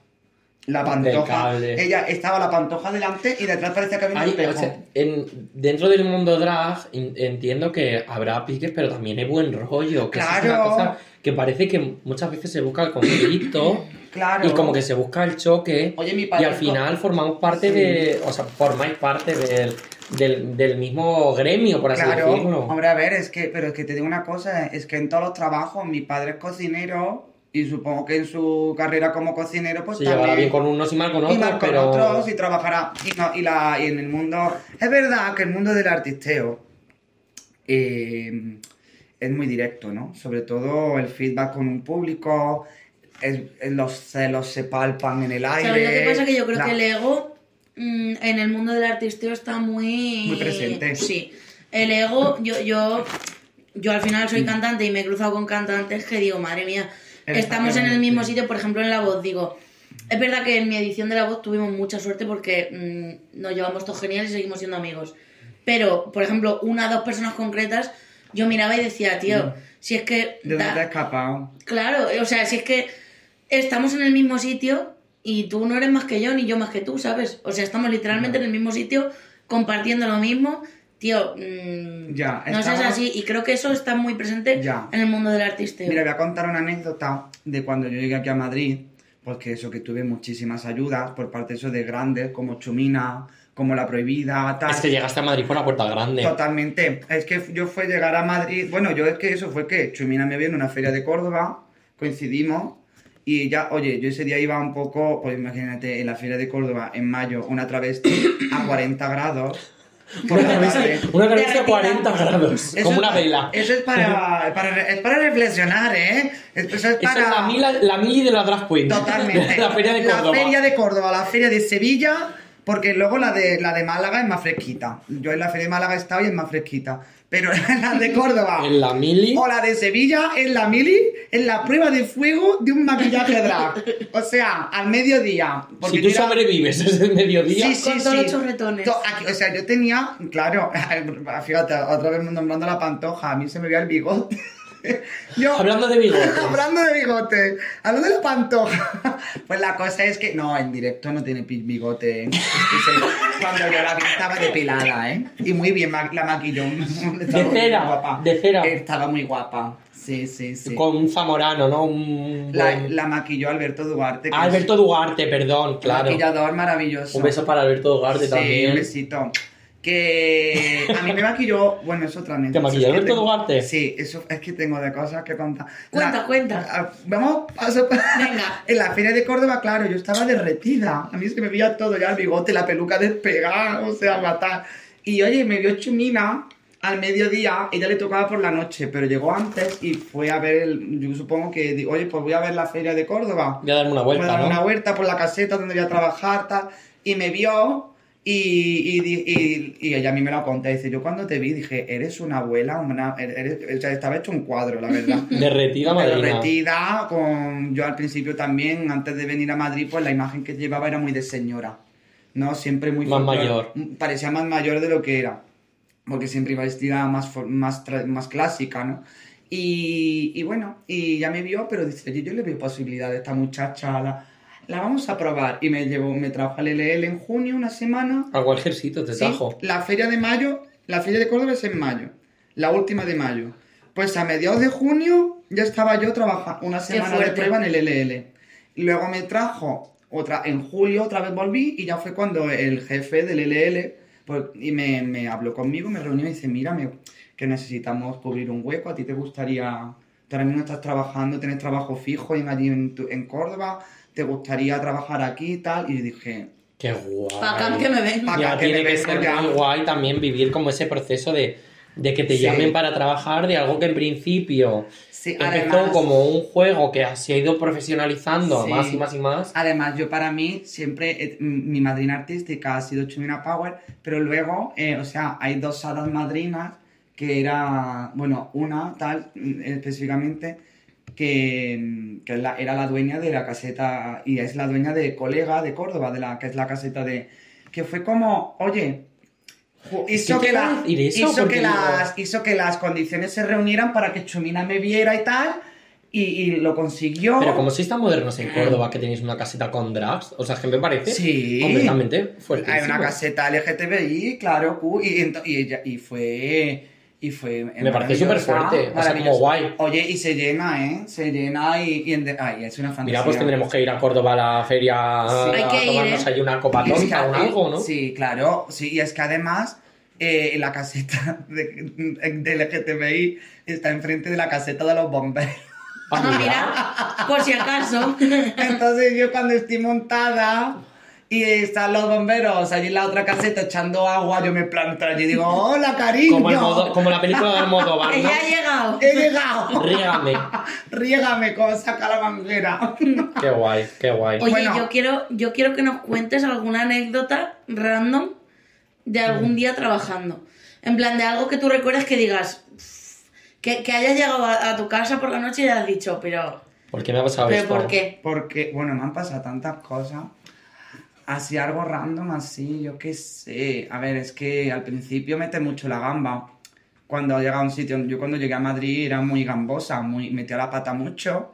la pantoja. Ella estaba la pantoja delante y detrás parecía que había un espejo. o sea, en- dentro del mundo drag in- entiendo que habrá piques, pero también hay buen rollo. Que eso es una Claro. cosa que parece que muchas veces se busca el conflicto Claro. y como que se busca el choque Oye, mi y al final formamos parte Sí. de, o sea, formáis parte del, del, del mismo gremio, por así Claro, decirlo. hombre, a ver, es que, pero es que te digo una cosa, es que en todos los trabajos mi padre es cocinero y supongo que en su carrera como cocinero pues se llevará también... bien con unos y mal con y otros, más con pero otros y trabajará y, no- y la, y en el mundo es verdad que el mundo del artisteo eh, es muy directo no sobre todo el feedback con un público es- es- los celos se palpan en el aire ¿sabes lo que pasa? Que yo creo la- que el ego mm, en el mundo del artisteo está muy... Muy presente. Sí. El ego, yo, yo, yo al final Mm. soy cantante y me he cruzado con cantantes que digo, madre mía, estamos en el mismo sitio, por ejemplo, en La Voz, digo... Es verdad que en mi edición de La Voz tuvimos mucha suerte porque mm, nos llevamos todos genial y seguimos siendo amigos. Pero, por ejemplo, una o dos personas concretas, yo miraba y decía, tío, si es que... ¿De dónde te has escapado? Claro, o sea, si es que estamos en el mismo sitio y tú no eres más que yo ni yo más que tú, ¿sabes? O sea, estamos literalmente en el mismo sitio compartiendo lo mismo. Tío, mm, Ya, no seas así y creo que eso está muy presente Ya. en el mundo del artisteo. Mira, voy a contar una anécdota de cuando yo llegué aquí a Madrid, porque eso que tuve muchísimas ayudas por parte de eso de grandes, como Chumina, como La Prohibida, tal. es que llegaste a Madrid por la puerta grande. Totalmente. Es que yo fue llegar a Madrid. Bueno, yo es que eso fue que Chumina me vio en una feria de Córdoba, coincidimos. Y ya, oye, yo ese día iba un poco, pues imagínate, en la feria de Córdoba, en mayo, una travesti a 40 grados. Por Una cabeza, una cabeza Derretida. 40 grados, Eso como es una vela. Eso es para, para- es para reflexionar, ¿eh? Eso es para... es la, mila, la mili de la drag queen. Totalmente. la feria de Córdoba. La feria de Córdoba, la feria de Sevilla, porque luego la de, la de Málaga es más fresquita. Yo en la feria de Málaga he estado y es más fresquita. Pero la de Córdoba En la mili. o la de Sevilla en la mili, en la prueba de fuego de un maquillaje drag. O sea, al mediodía. Porque Si tú era- sobrevives ese mediodía. Sí, sí, Con todos sí. los chorretones. Aquí- o sea, yo tenía, claro, fíjate, otra vez nombrando la pantoja, a mí se me veía el bigote. Yo, Hablando de bigote. Hablando de bigote, hablando de la pantoja. Pues la cosa es que, no, en directo no tiene bigote. ¿eh? Cuando yo la vi estaba depilada, ¿eh? Y muy bien la maquilló. Muy cera, guapa. de cera. Estaba muy guapa. Sí, sí, sí. Con un zamorano, ¿no? Un La, la maquilló Alberto Duarte. Ah, Alberto Duarte, perdón, claro. Maquillador maravilloso. Un beso para Alberto Duarte Sí, también. un besito. Que a mí me maquilló, bueno, es otra anécdota. ¿Te maquilló Alberto tengo- Duarte? Sí, eso es que tengo de cosas que contar. Cuenta, cuenta. a- Vamos, paso. Venga. En la feria de Córdoba, claro, yo estaba derretida. A mí se me veía todo ya, el bigote, la peluca despegada, o sea, matar. Y oye, me vio Chumina al mediodía, ella le tocaba por la noche, pero llegó antes y fue a ver, el, yo supongo que, di- oye, pues voy a ver la feria de Córdoba. Voy a darme una Voy a vuelta, dar ¿no? una vuelta por la caseta donde voy a trabajar, tal. Y me vio y, y, di- y- y ella a mí me lo conté. Dice, yo cuando te vi dije, eres una abuela, una, eres- o sea, estaba hecho un cuadro, la verdad. Derretida madrina. Derretida, con yo al principio también, antes de venir a Madrid, pues la imagen que llevaba era muy de señora. ¿no? Siempre muy Más mayor. Parecía más mayor de lo que era, porque siempre iba vestida más, más, más clásica, ¿no? Y, y bueno, y ya me vio, pero dice, "Oye, yo le veo posibilidad de esta muchacha, la, la vamos a probar. Y me llevó, me trajo al LL en junio, una semana, A cualquier sitio te Sí, trajo. la feria de mayo, la feria de Córdoba es en mayo, la última de mayo. Pues a mediados de junio ya estaba yo trabajando una semana de prueba en el LL. Luego me trajo otra, en julio otra vez volví y ya fue cuando el jefe del LL pues, y me, me habló conmigo, me reunió y dice, mira, me- que necesitamos cubrir un hueco, a ti te gustaría, ahora mismo estás trabajando, tienes trabajo fijo en, allí en, tu- en Córdoba, te gustaría trabajar aquí y tal, y yo dije, Qué guay. Que me ven. Pa' Ya acá que tiene me que vengo ser ya. muy guay también vivir como ese proceso de, de que te Sí. llamen para trabajar de algo que en principio sí, empezó además- como un juego que se ha ido profesionalizando Sí. más y más y más. Además, yo para mí siempre, eh, mi madrina artística ha sido Chumina Power, pero luego, eh, o sea, hay dos hadas madrinas que era, bueno, una tal mm, específicamente, que, que la- era la dueña de la caseta y es la dueña de Colega de Córdoba, de la que es la caseta de... que fue como, oye... Hizo, ¿Qué que, la- hizo, Porque que las, hizo que las condiciones se reunieran para que Chumina me viera y tal, y, y lo consiguió. Pero como sois tan modernos en Córdoba que tenéis una caseta con drags, o sea, es que me parece Sí. completamente fuerte. Hay una caseta LGTBI, claro, y, y, ella, y fue... Y fue Me parece súper fuerte, o sea, como guay. Oye, y se llena, ¿eh? Se llena y... y en de- ay, es una fantasía. Mira, pues tendremos que ir a Córdoba a la feria Sí. a Hay que ir, tomarnos ¿eh? ahí una copa tonta o un algo, ¿no? Sí, claro. Sí, y es que además eh, la caseta de, de LGTBI está enfrente de la caseta de los bomberos. Ah, Ah, mira, por si acaso. Entonces yo cuando estoy montada y están los bomberos allí en la otra caseta echando agua, yo me planto allí y digo, hola cariño. Como, el modo- como la película de Almodóvar, ¿no? Ella ha llegado. He llegado. Rígame. Riégame como saca la manguera. Qué guay, qué guay. Oye, Bueno. yo quiero, yo quiero que nos cuentes alguna anécdota random de algún día trabajando. En plan, de algo que tú recuerdes que digas, que, que hayas llegado a, a tu casa por la noche y hayas dicho, pero, ¿Por qué me ha pasado pero esto? ¿por qué? Porque, bueno, me han pasado tantas cosas. Así algo random, así, yo qué sé. A ver, es que al principio mete mucho la gamba. Cuando llega a un sitio, yo cuando llegué a Madrid era muy gambosa, muy, metía la pata mucho.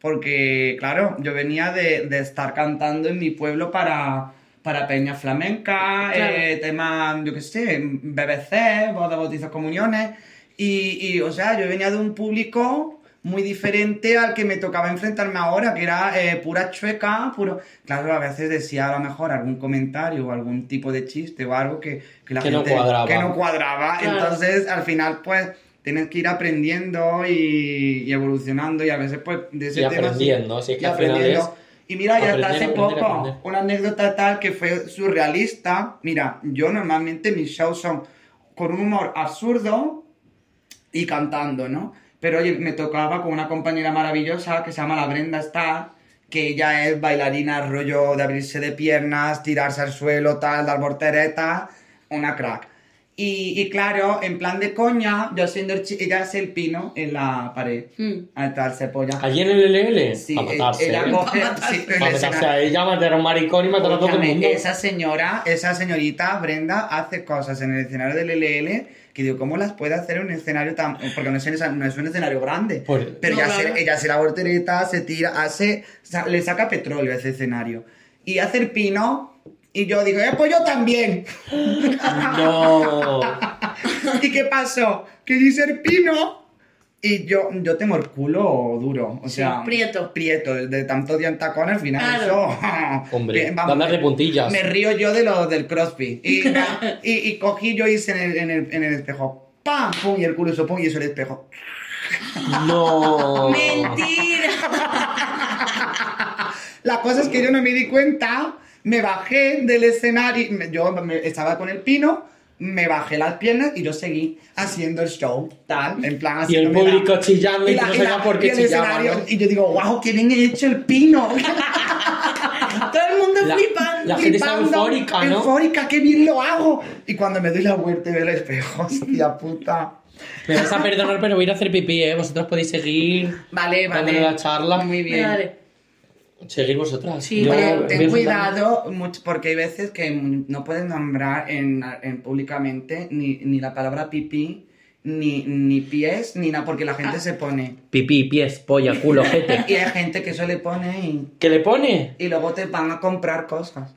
Porque, claro, yo venía de, de estar cantando en mi pueblo para, para Peña Flamenca, Claro. eh, tema, yo qué sé, BBC, bodas, bautizos, comuniones. Y, y, o sea, yo venía de un público muy diferente al que me tocaba enfrentarme ahora, que era eh, pura chueca, puro... Claro, a veces decía a lo mejor algún comentario o algún tipo de chiste o algo que, que la Que no gente... cuadraba. Que no cuadraba. Claro. Entonces, al final, pues, tienes que ir aprendiendo y, y evolucionando y a veces, pues, de ese Y tema... sí, aprendiendo, si es que y al final aprendiendo. es Y mira, y hasta hace aprender, poco, aprender. una anécdota tal que fue surrealista. Mira, yo normalmente mis shows son con un humor absurdo y cantando, ¿no? Pero oye, me tocaba con una compañera maravillosa que se llama la Brenda Star, que ella es bailarina, rollo de abrirse de piernas, tirarse al suelo, tal, dar volteretas, una crack. Y, y claro, en plan de coña, yo siendo el ella es el pino en la pared. Mm. Al tal se polla. Allí en el LL, Sí, para matarse. ella ¿eh? coge- Pa' matarse. sí, a ella, matar a un maricón y matar a todo el mundo. esa señora, esa señorita Brenda hace cosas en el escenario del LL que digo, ¿cómo las puede hacer en un escenario tan... Porque no es, en- no es un escenario grande. Por- pero No, ella, claro. se, ella se la voltereta, se tira, hace... le saca petróleo a ese escenario. Y hace el pino y yo digo, eh, pues yo también. No. ¿Y qué pasó? Que hice el pino y yo, yo tengo el culo duro. O sea, prieto. Prieto, de tanto día en tacón al final Claro. eso... Hombre, Bien, de andar de puntillas. Me río yo de lo del crossfit. Y, y, y cogí yo hice en el, en el, en el espejo. ¡Pam! ¡Pum! Y el culo hizo pum y eso el espejo. No. ¡Mentira! La cosa es que yo no me di cuenta, me bajé del escenario, yo estaba con el pino, me bajé las piernas y yo seguí haciendo el show, tal, en plan Y el la- público chillando y, la- no por qué chillaba. Y yo digo, wow, qué bien he hecho el pino. Todo el mundo La- flipando. la gente está Flipando, eufórica, ¿no? Eufórica, qué bien lo hago. Y cuando me doy la vuelta y veo el espejo, hostia puta. Me vas a perdonar, pero voy a ir a hacer pipí, ¿eh? Vosotros podéis seguir Vale, vale. la charla. Muy bien. Dale. Seguir vosotras. Sí, Yo Oye, ten cuidado, mucho- porque hay veces que no puedes nombrar en, en públicamente ni, ni la palabra pipí, ni, ni pies, ni nada, porque la Ah. gente se pone. Pipí, pies, polla, culo, jete. Y hay gente que eso le pone y, ¿Qué le pone? y luego te van a comprar cosas.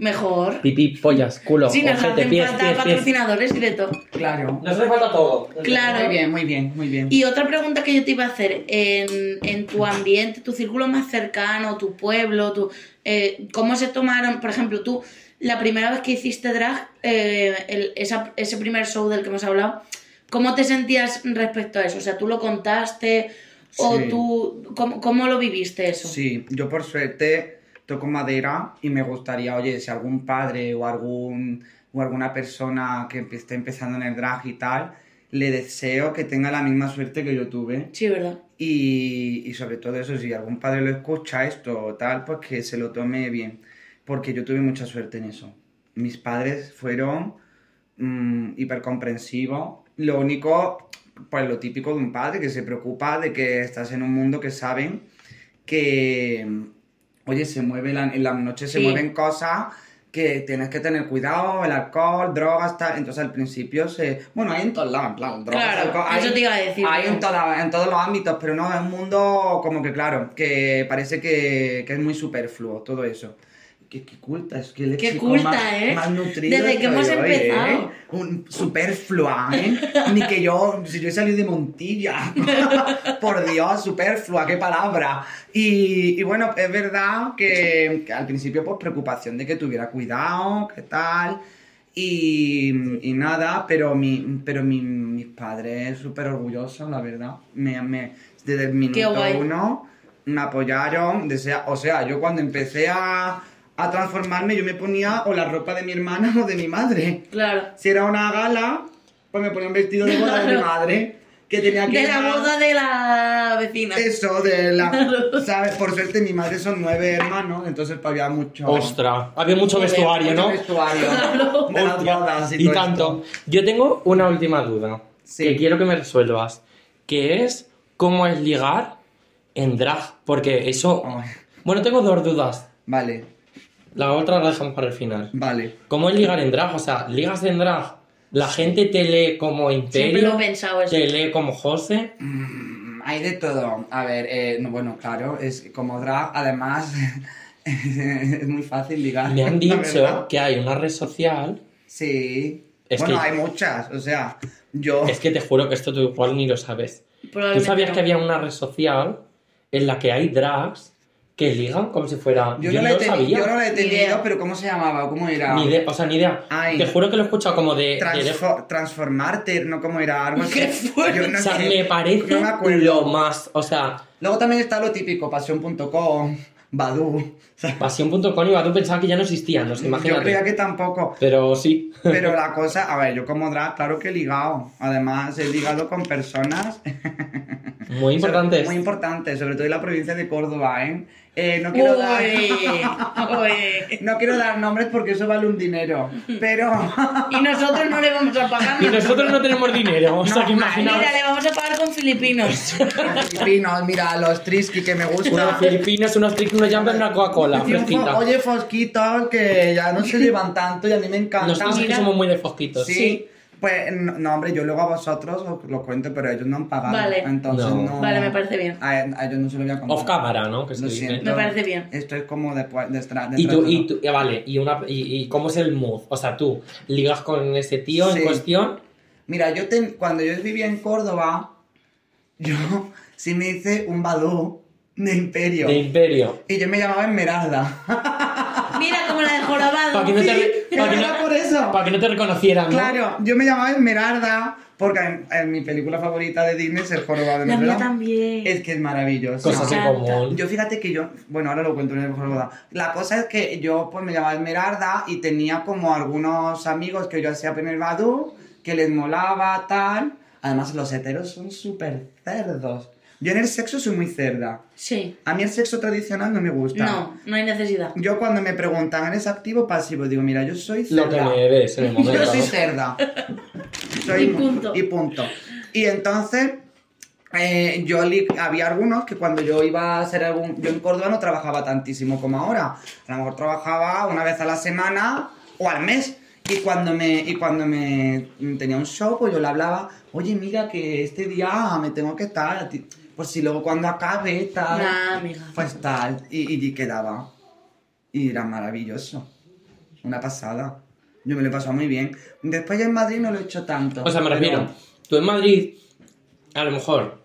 Mejor. Pipí, pollas, culo, Sí, nos ojete, hacen pies, falta pies, pies. patrocinadores y de todo. Claro. Nos hace falta todo. Claro. Muy bien, muy bien, muy bien. Y otra pregunta que yo te iba a hacer, en, en tu ambiente, tu círculo más cercano, tu pueblo, tu, eh, ¿cómo se tomaron, por ejemplo, tú, la primera vez que hiciste drag, eh, el- esa- ese primer show del que hemos hablado, ¿cómo te sentías respecto a eso? O sea, ¿tú lo contaste o Sí. tú, cómo, cómo lo viviste eso? Sí, yo por suerte toco madera y me gustaría, oye, si algún padre o algún o alguna persona que esté empezando en el drag y tal, le deseo que tenga la misma suerte que yo tuve. Sí, ¿verdad? Y, y sobre todo eso, si algún padre lo escucha esto o tal, pues que se lo tome bien. Porque yo tuve mucha suerte en eso. Mis padres fueron mm, hipercomprensivos. Lo único, pues lo típico de un padre, que se preocupa de que estás en un mundo que saben que, oye, se mueve la- en las noches se mueven cosas que tienes que tener cuidado, el alcohol, drogas, tal. Entonces al principio se... Bueno, hay en todos lados, en plan, drogas, Claro, alcohol, eso te iba a decir, Hay ¿no? en, toda- en todos los ámbitos, pero no, es un mundo como que, claro, que parece que, que es muy superfluo todo eso. Qué, qué culta, es que el Qué culta, más, ¿eh? más nutrido Desde que hemos hoy, empezado. ¿eh? Un superflua, ¿eh? Ni que yo, si yo he salido de Montilla. Por Dios, superflua, qué palabra. Y, y bueno, es verdad que, que al principio, pues preocupación de que tuviera cuidado, qué tal. Y, y nada, pero mi, pero mi, mis padres súper orgullosos, la verdad. Me, me, desde el minuto uno me apoyaron. desea- o sea, yo cuando empecé a, a transformarme, yo me ponía o la ropa de mi hermana o de mi madre. Claro. Si era una gala, pues me ponía un vestido de boda de mi Claro. madre. Que tenía que De la boda de la vecina. Eso, de la... ¿Sabes? Por suerte mi madre son nueve hermanos, entonces pues, había mucho... Ostras, había mucho vestuario, mucho ¿no? vestuario. De las bodas y, y todo tanto. esto. Yo tengo una última duda Sí. que quiero que me resuelvas, que es cómo es ligar en drag, porque eso... Ay, Bueno, tengo dos dudas. Vale, La otra la dejamos para el final. vale. ¿Cómo es ligar en drag? O sea, ligas en drag. La gente te lee como Siempre Imperio, lo he pensado eso. te lee como José. Mm, Hay de todo. A ver, eh, no, bueno, claro, es como drag, además es muy fácil ligar. Me han dicho que hay una red social. Sí. Es bueno, que- hay muchas, o sea, yo... Es que te juro que esto tú igual ni lo sabes. ¿Tú sabías no. que había una red social en la que hay drags que ligan como si fuera. Yo, Yo, no, no la he sabía. yo no la he pero ¿cómo se llamaba? ¿Cómo era? Ni idea, o sea, ni idea. Ay. Te juro que lo he escuchado como de. de- Transfo- transformarte, ¿no? ¿Cómo era? Algo así. ¡Qué fuerte! Yo no o sea, sé. me parece No me acuerdo. lo más. O sea, Luego también está lo típico, pasión.com, Badu. Pasión.com y tú pensaba que ya no existían, no sé, yo imagínate. creía que tampoco. Pero sí. Pero la cosa, a ver, yo como drag, claro que he ligado. Además, he ligado con personas Muy importantes. muy importantes, sobre todo en la provincia de Córdoba, ¿eh? Eh, no quiero dar... No quiero dar nombres porque eso vale un dinero, pero... Y nosotros no le vamos a pagar Y nosotros no tenemos dinero, o sea No, que imaginaos. Mira, le vamos a pagar con filipinos. Filipinos, mira, los trisky que me Unos gustan. filipinos, unos tricks, unos jumpers, una Coca-Cola fresquita. Oye, fosquitos que ya no se llevan tanto y a mí me encanta. Nosotros sí que mira. somos muy de fosquitos. Sí. Sí. Pues no, no, hombre, yo luego a vosotros os lo cuento, pero ellos no han pagado. Vale. Entonces No. no. Vale, me parece bien. A, a ellos no se lo voy a contar. Off cámara, ¿no? Que se Lo siento. Me parece bien. Esto es como después de extra- Y detrás tú, de y todo. tú, vale, y, una, y, y cómo es el mood? O sea, tú ligas con ese tío Sí. en cuestión. Mira, yo ten- cuando yo vivía en Córdoba, yo sí me hice un badú de imperio. De imperio. Y yo me llamaba Esmeralda. Mira como la de jorobado. Para que no te, re- Sí, pa' que no- por eso. pa' que no te reconocieran, ¿no? Claro, yo me llamaba Esmeralda porque en, en mi película favorita de Disney es El Jorobado de La Notre mía Dame. también. Es que es maravilloso. Cosas en Me encanta. común. Yo fíjate que yo, bueno, ahora lo cuento en el jorobado. La cosa es que yo pues me llamaba Esmeralda y tenía como algunos amigos que yo hacía en el Badu, que les molaba, tal. Además los heteros son súper cerdos. Yo en el sexo soy muy cerda. Sí. A mí el sexo tradicional no me gusta. No, no hay necesidad. Yo cuando me preguntan, ¿eres activo o pasivo? Digo, mira, yo soy Lo que cerda. me des en el momento. Yo soy cerda. Soy Y punto. Y punto. Y entonces, eh, yo li- había algunos que cuando yo iba a hacer algún... Yo en Córdoba no trabajaba tantísimo como ahora. A lo mejor trabajaba una vez a la semana o al mes. Y cuando me, y cuando me tenía un show, pues yo le hablaba, oye, mira que este día me tengo que estar, pues si luego cuando acabe tal, Nah, amiga. pues tal, y, y quedaba. Y era maravilloso. Una pasada. Yo me lo he pasado muy bien. Después ya en Madrid no lo he hecho tanto. O sea, me pero- refiero, tú en Madrid, a lo mejor,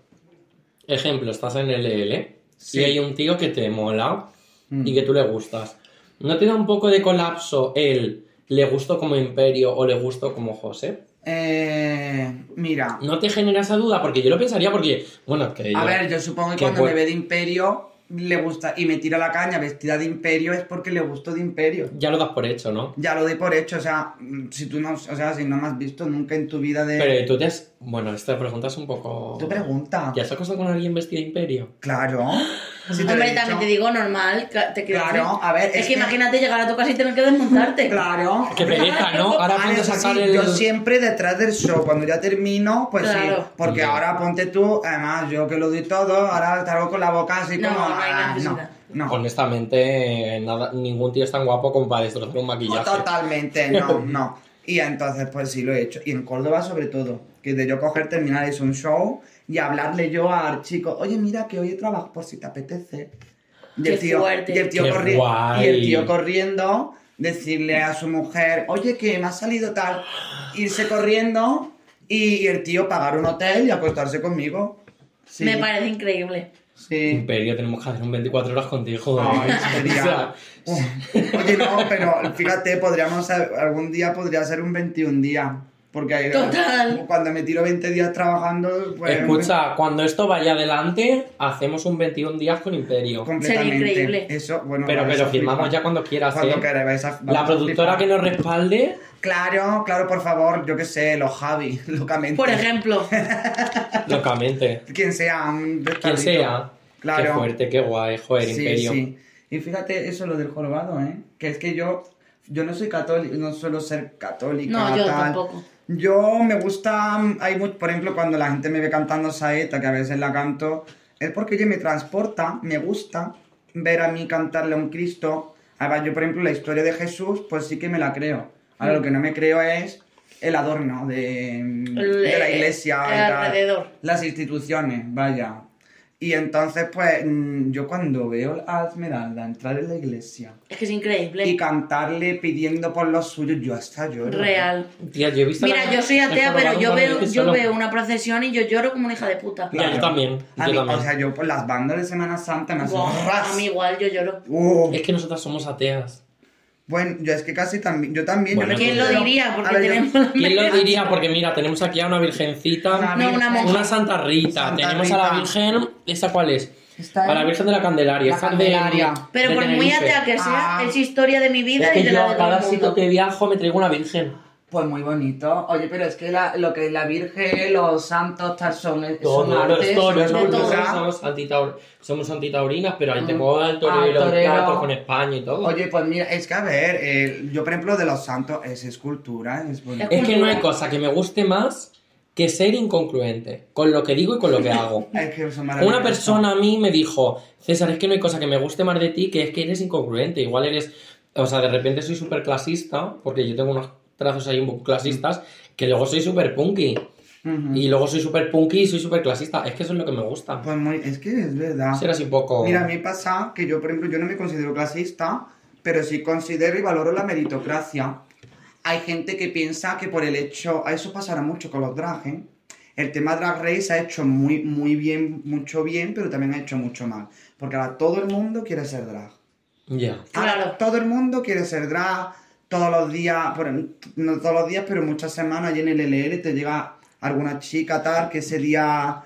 ejemplo, estás en el LL Sí. y hay un tío que te mola Mm. y que tú le gustas. ¿No te da un poco de colapso el le gusto como Imperio o le gusto como José? Eh, mira, ¿No te genera esa duda? Porque yo lo pensaría porque, bueno, que a yo- ver, yo supongo que que cuando me ve de imperio le gusta y me tira la caña vestida de imperio es porque le gustó de imperio. ya lo das por hecho, ¿no? Ya lo doy por hecho, o sea, si tú no, o sea, si no me has visto nunca en tu vida de... Pero tú te has... Bueno, esta pregunta es un poco... Tu pregunta. ¿Ya has acostado con alguien vestido de Imperio? Claro. Si te Hombre, también te digo normal, te quiero Claro, decir. a ver, Es, es que, que- imagínate llegar a tu casa y tener que desmontarte. Claro. Qué pereza, ¿no? Ahora Vale, sacar sí, el... Yo siempre detrás del show, cuando ya termino, pues Claro. sí. Porque Ya. ahora ponte tú, además yo que lo doy todo, ahora salgo con la boca así No, como. no hay ah, necesidad. no, no. Honestamente, nada, ningún tío es tan guapo como para destrozar un maquillaje. Totalmente, no, no. Y entonces, pues sí lo he hecho. Y en Córdoba, sobre todo, que de yo coger, terminar eso, un show y hablarle yo al chico, oye, mira que hoy he trabajado por si te apetece. Y Qué el tío, fuerte. Y el tío, Qué corri- guay. y el tío corriendo, decirle a su mujer, oye, que me ha salido tal, irse corriendo y, y el tío pagar un hotel y acostarse conmigo. Sí, Me parece increíble. sí. Imperio, tenemos que hacer un 24 horas contigo. Ay, sería-. Oye, no, pero fíjate, podríamos algún día podría ser un 21 día. Porque hay- Total. cuando me tiro 20 días trabajando, pues. Escucha, cuando esto vaya adelante, hacemos un 21 días con Imperio. completamente. Sería increíble. Eso, bueno, Pero, firmamos ya cuando quieras, Cuando ¿eh? queráis, vais a- La a productora que nos respalde, Claro, claro, por favor, yo qué sé, los Javi, locamente. Por ejemplo, locamente. Quien sea, un Quien sea. Claro. Qué fuerte, qué guay, joder, Sí, Imperio. sí. Y fíjate eso, lo del jorobado, ¿eh? Que es que yo, yo no soy católico, no suelo ser católica. no, yo tal. tampoco. Yo me gusta, hay por ejemplo, cuando la gente me ve cantando saeta, que a veces la canto, es porque oye, me transporta, me gusta ver a mí cantarle a un Cristo. Además, yo, por ejemplo, la historia de Jesús, pues sí que me la creo. Ahora, Mm. lo que no me creo es el adorno de, la eh, iglesia el y tal. alrededor. Las instituciones, vaya. Y entonces, pues, mm, yo cuando veo a Esmeralda entrar en la iglesia Es que es increíble. y cantarle pidiendo por los suyos, yo hasta lloro. Real. Tía, yo he visto Mira, la- yo soy atea, pero yo veo, yo solo. veo una procesión y yo lloro como una hija de puta. Yo también, A yo mí, también. O sea, yo por las bandas de Semana Santa me ras. a mí igual, yo lloro. Uh, Es que nosotras somos ateas. Bueno, yo es que casi también, yo también. Bueno, yo me ¿Quién lo diría? Porque A ver, tenemos ¿Quién lo diría? Porque mira, tenemos aquí a una virgencita, Una No, una una Santa Rita, Santa tenemos a la Rita. Virgen, ¿esa cuál es? Está A la en- Virgen de la Candelaria, La esa de- Candelaria. Pero de por muy Tenerife. atea que sea, Ah. es historia de mi vida Es que y de yo la a de todo cada sitio que viajo me traigo una virgen. Pues muy bonito. Oye, pero es que la- lo que la Virgen, los santos, tal, son, son los artes, cultura. somos, antitaur- somos antitaurinas, pero ahí Mm. tengo al Ah, torero, torero. teatro con España y todo. Oye, pues mira, es que a ver, eh, yo por ejemplo de los santos es escultura, es bonito. es que no hay cosa que me guste más que ser incongruente con lo que digo y con lo que hago. Es que son maravillosos. Una persona a mí me dijo, César, es que no hay cosa que me guste más de ti que es que eres incongruente. Igual eres, o sea, de repente soy súper clasista, porque yo tengo unos trazos ahí un poco clasistas, que luego soy súper punky. Y luego soy súper punky y soy súper clasista. Es que eso es lo que me gusta. Pues muy, es que es verdad. Ser así un poco... Mira, a mí pasa que yo, por ejemplo, yo no me considero clasista, pero sí considero y valoro la meritocracia. Hay gente que piensa que por el hecho, a eso pasará mucho con los drag, ¿eh? El tema Drag Race ha hecho muy, muy bien, mucho bien, pero también ha hecho mucho mal. Porque ahora todo el mundo quiere ser drag. Ya. Ahora Claro. todo el mundo quiere ser drag todos los días, bueno, no todos los días, pero muchas semanas y en el LL te llega alguna chica tal que ese día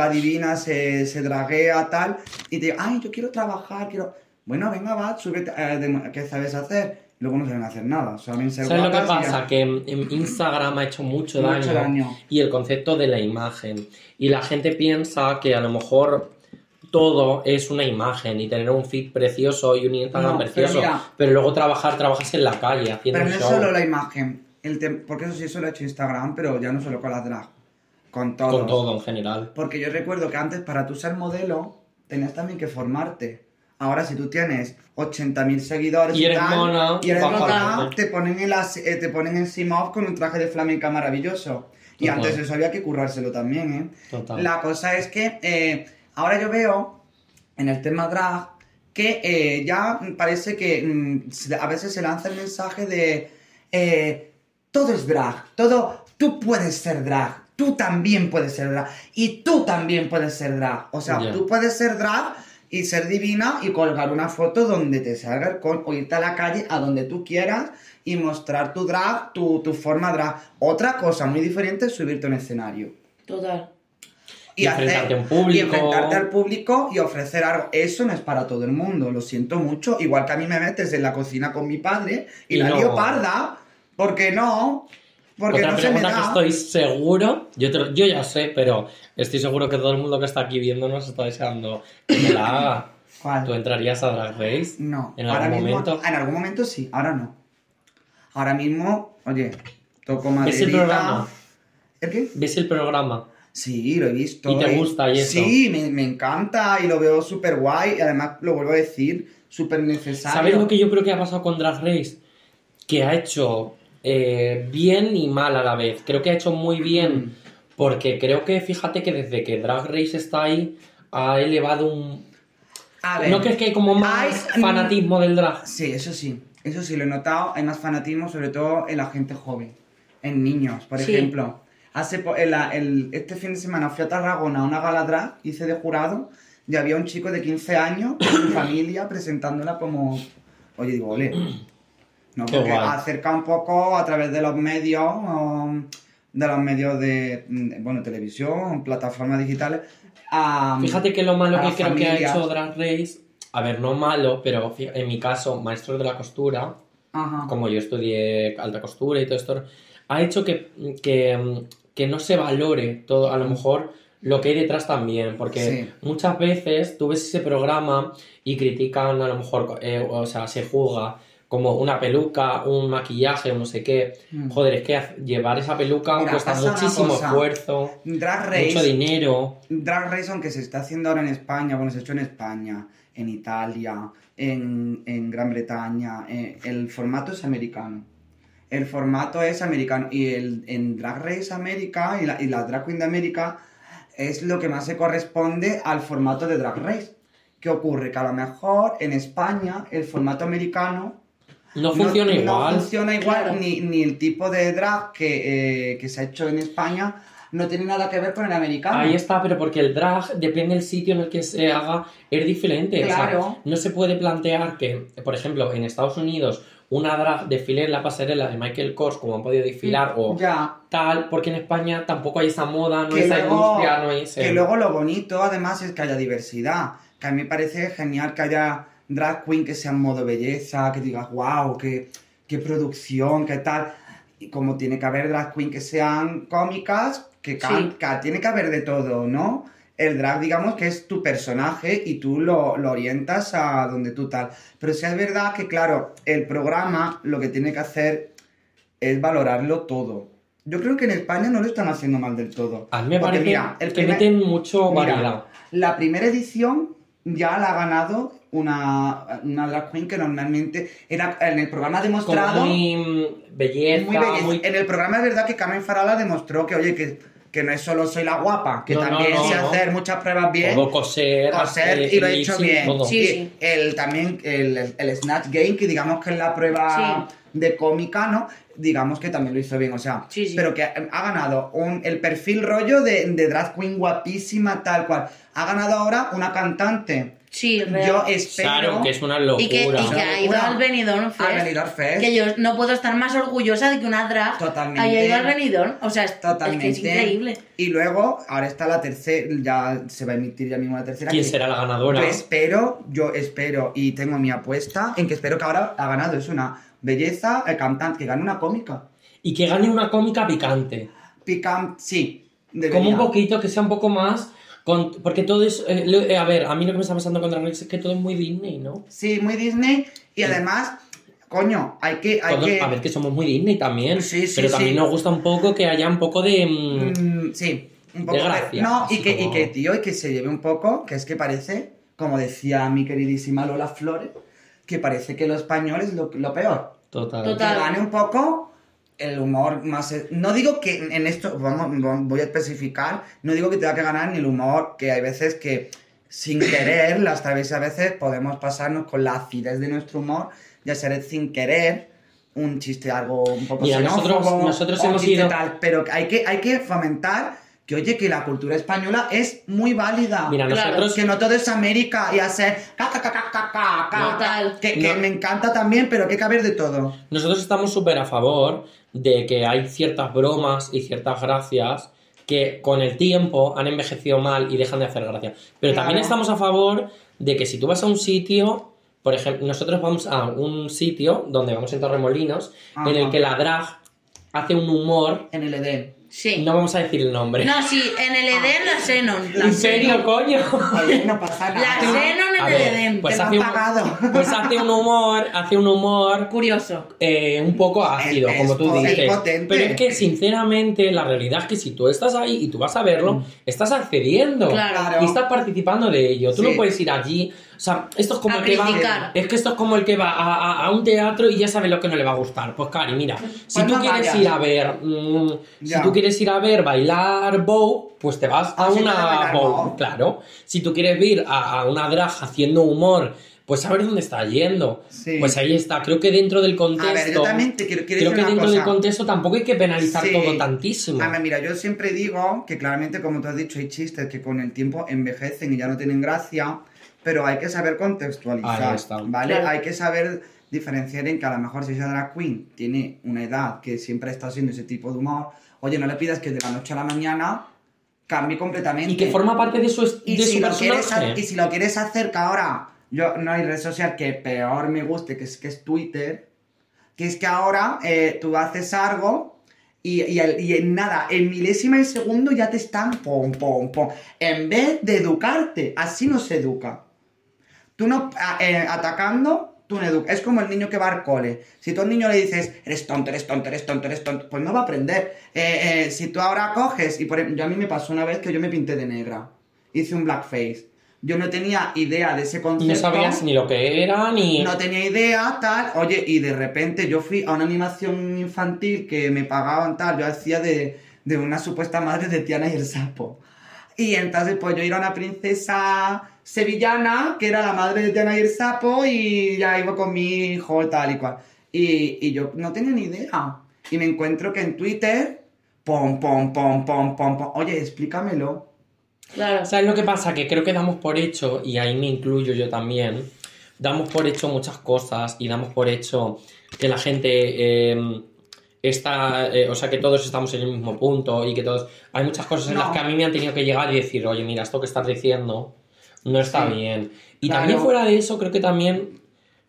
va divina, se, se draguea tal, y te dice, ay, yo quiero trabajar, quiero... Bueno, venga, va, súbete, eh, ¿qué sabes hacer? Luego no saben hacer nada, saben ser ¿Sabes lo que y ya. pasa? Que Instagram ha hecho mucho daño, Mucho daño. y el concepto de la imagen. Y la gente piensa que a lo mejor todo es una imagen y tener un feed precioso y un Instagram No, precioso, pero, mira- luego trabajar, trabajas en la calle haciendo Pero no es solo la imagen, el porque eso sí, eso lo ha hecho Instagram, pero ya no solo con las drag. Con todo. Con todo en general. Porque yo recuerdo que antes para tú ser modelo tenías también que formarte. Ahora si tú tienes 80.000 seguidores Y eres tal, mona, y eres mona, te ponen en las, eh, te ponen en Simov con un traje de flamenca maravilloso. Y antes eso había que currárselo también, ¿eh? Total. La cosa es que eh, ahora yo veo en el tema drag que eh, ya parece que mm, a veces se lanza el mensaje de eh, todo es drag, todo, tú puedes ser drag, tú también puedes ser drag y tú también puedes ser drag. O sea, tú puedes ser drag y ser divina y colgar una foto donde te salga el con o irte a la calle a donde tú quieras y mostrar tu drag, tu, tu forma drag. Otra cosa muy diferente es subirte a un escenario Total. Y enfrentarte a un público. y enfrentarte al público y ofrecer algo. Eso no es para todo el mundo, lo siento mucho. Igual que a mí me metes en la cocina con mi padre y, Y la no. lío parda, ¿por qué no? Porque Otra no se me pregunta da. que estoy seguro, yo, te yo ya sé, pero estoy seguro que todo el mundo que está aquí viéndonos está deseando que me la haga. ¿Cuál? ¿Tú entrarías a Drag Race? No, ¿En ahora algún mismo, momento? En algún momento sí, ahora no. Ahora mismo, oye, toco ¿Ves el programa? ¿El qué? ¿Ves el programa? Sí, lo he visto. ¿Y te gusta y eso? Sí, me, me encanta y lo veo súper guay. Y además, lo vuelvo a decir, súper necesario. ¿Sabes lo que yo creo que ha pasado con Drag Race? Que ha hecho eh, bien y mal a la vez. Creo que ha hecho muy bien Mm. porque creo que, fíjate que desde que Drag Race está ahí, ha elevado un... A ver, ¿No crees que hay como más hay- fanatismo del drag? Sí, eso sí. Eso sí, lo he notado. Hay más fanatismo, sobre todo en la gente joven. En niños, por Sí. ejemplo. Hace el- el- este fin de semana fui a Tarragona a una gala drag, hice de jurado, y había un chico de 15 años con mi familia presentándola como... Oye, digo, ole. No, porque acerca un poco a través de los medios, um, de los medios de, bueno, televisión, plataformas digitales, a... Fíjate que lo malo que creo que ha hecho Drag Race, a ver, no malo, pero en mi caso, maestro de la costura, Ajá. como yo estudié alta costura y todo esto, ha hecho que, que, que no se valore todo, a lo mejor lo que hay detrás también, porque Sí. muchas veces tú ves ese programa y critican a lo mejor, eh, o sea, se juzga como una peluca, un maquillaje, no sé qué. Mm. Joder, es que llevar esa peluca Mira, cuesta muchísimo esfuerzo, Drag Race... mucho dinero. Drag Race, aunque se está haciendo ahora en España, bueno, se ha hecho en España, en Italia, en, en Gran Bretaña, eh, el formato es americano. El formato es americano y el, en Drag Race América y la, y la Drag Queen de América es lo que más se corresponde al formato de Drag Race. ¿Qué ocurre? Que a lo mejor en España el formato americano No funciona no igual. funciona igual, Claro. ni, ni el tipo de drag que, eh, que se ha hecho en España no tiene nada que ver con el americano. Ahí está, pero porque el drag, depende del sitio en el que se haga, es diferente. O sea, Claro. no se puede plantear que, por ejemplo, en Estados Unidos, una drag desfile en la pasarela de Michael Kors, como han podido desfilar, o Ya, tal, porque en España tampoco hay esa moda, no que hay esa industria, no hay ese... que luego lo bonito además es que haya diversidad. Que a mí me parece genial que haya drag queen que sean modo belleza, que digas, wow, qué, qué producción, qué tal. Y como tiene que haber drag queen que sean cómicas, que, Sí. que tiene que haber de todo, ¿no? El drag, digamos, que es tu personaje y tú lo, lo orientas a donde tú tal. Pero sí es verdad que, claro, el programa lo que tiene que hacer es valorarlo todo. Yo creo que en España no lo están haciendo mal del todo. A mí me Porque parece mira, el que primer- meten mucho variedad. La primera edición ya la ha ganado una, una drag queen que normalmente era en el programa demostrado muy belleza, muy belleza. muy... En el programa es verdad que Carmen Farala demostró que, oye, que, que no es solo soy la guapa, que No, también no, sé no. hacer muchas pruebas bien. Todo coser, coser hacer y lo he hecho bien. todo. Sí. El, también el, el Snatch Game, que digamos que es la prueba de cómica, ¿no? Digamos que también lo hizo bien, o sea, Sí, sí. pero que ha, ha ganado un, el perfil rollo de, de drag queen guapísima, tal cual. Ha ganado ahora una cantante. Sí, real. Yo espero... Claro, que es una locura. y que, y que Una ha ido al Benidorm Fest. Al Benidorm Fest. Que yo no puedo estar más orgullosa de que una drag Totalmente. haya ido al Benidorm. O sea, es, Totalmente. es que es increíble. Y luego, ahora está la tercera, ya se va a emitir ya mismo la tercera. ¿Quién que- será la ganadora? Yo espero, yo espero y tengo mi apuesta en que espero que ahora ha ganado. Es una belleza, el cantante, que gane una cómica. Y que gane una cómica picante. Picam, sí. debería. Como un poquito, que sea un poco más. Con- porque todo es. eh, eh, a ver, a mí lo que me está pasando con Drag Race es que todo es muy Disney, ¿no? Sí, muy Disney. Y además, coño, hay que. Hay Todo- que... A ver, que somos muy Disney también. Sí, sí, pero también sí. nos gusta un poco que haya un poco de. mm, Mm, sí. un poco de gracia. No, y que, y como- que, tío, y que se lleve un poco, que es que parece, como decía mi queridísima Lola Flores, que parece que lo español es lo, lo peor. Total. Total. Que gane un poco el humor más... No digo que en esto, vamos, voy a especificar, no digo que tenga que ganar ni el humor, que hay veces que sin querer, las travesías a veces podemos pasarnos con la acidez de nuestro humor y hacer sin querer un chiste algo un poco Mira, nosotros- xenófobo, nosotros hemos ido- tal, pero hay que, hay que fomentar que, oye, que la cultura española es muy válida. Mira, Claro, nosotros... Que no todo es América y hacer ca, ca, ca. Que, que me encanta también, pero que haber de todo. Nosotros estamos súper a favor de que hay ciertas bromas y ciertas gracias que con el tiempo han envejecido mal y dejan de hacer gracia. Pero Claro. también estamos a favor de que si tú vas a un sitio, por ejemplo, nosotros vamos a un sitio donde vamos en Torremolinos, en el que la drag hace un humor, En el Edén. Sí. no vamos a decir el nombre. No, sí, en el Edén la Xenon. La ¿En serio, coño? Oye, no pasa La nada. Xenon en el Edén. pues hace, han un, pagado. pues hace un humor, hace un humor Curioso. eh, un poco ácido, Es- como tú es dices. potente. Pero es que, sinceramente, la realidad es que si tú estás ahí y tú vas a verlo, estás accediendo. Claro. Y estás participando de ello. Tú Sí. no puedes ir allí. O sea, esto es como A el que va. Es que esto es como el que va a, a- a un teatro y ya sabe lo que no le va a gustar. Pues, Cari, mira, si Pues tú no quieres vayas. ir a ver. mm, si tú quieres ir a ver bailar bow, pues te vas a Ah, puedes una bow. bow. Claro. Si tú quieres ir a, a una drag haciendo humor. Pues a ver dónde está yendo. Sí. Pues ahí está. Creo que dentro del contexto. A ver, yo también te quiero, quiero Creo decir que dentro cosa. del contexto tampoco hay que penalizar Sí. todo tantísimo. A ver, mira, yo siempre digo que claramente, como tú has dicho, hay chistes que con el tiempo envejecen y ya no tienen gracia, pero hay que saber contextualizar, Ahí está. ¿vale? Claro. Hay que saber diferenciar en que a lo mejor si esa drag queen tiene una edad que siempre está haciendo ese tipo de humor, oye, no le pidas que de la noche a la mañana cambie completamente. y que forma parte de su, es- Y de si, su lo quieres, y si lo quieres hacer que ahora, yo no hay red social que peor me guste, que es, que es Twitter, que es que ahora eh, tú haces algo y, y en nada, en milésima de segundo ya te están pom, pom, pom. En vez de educarte, así no se educa. Tú no, a- eh, atacando, tú no educas. Es como el niño que va al cole. Si tú al niño le dices, eres tonto, eres tonto, eres tonto, eres tonto, pues no va a aprender. Eh, eh, si tú ahora coges, y por ejemplo, yo a mí me pasó una vez que yo me pinté de negra. Hice un blackface. Yo no tenía idea de ese concepto. no sabías ni lo que era, ni... No tenía idea, tal. Oye, y de repente yo fui a una animación infantil que me pagaban, tal. Yo hacía de, de una supuesta madre de Tiana y el sapo. Y entonces, pues yo era una princesa sevillana, que era la madre de Tiana y el sapo, y ya iba con mi hijo, tal y cual. Y, y yo no tenía ni idea. Y me encuentro que en Twitter, pom, pom, pom, pom, pom, pom. Oye, explícamelo. Claro. ¿Sabes lo que pasa? Que creo que damos por hecho, y ahí me incluyo yo también, damos por hecho muchas cosas y damos por hecho que la gente eh, está, eh, o sea, que todos estamos en el mismo punto y que todos... Hay muchas cosas en No. las que a mí me han tenido que llegar y decir, oye, mira, esto que estás diciendo no está Sí. bien. Y Claro. también fuera de eso, creo que también,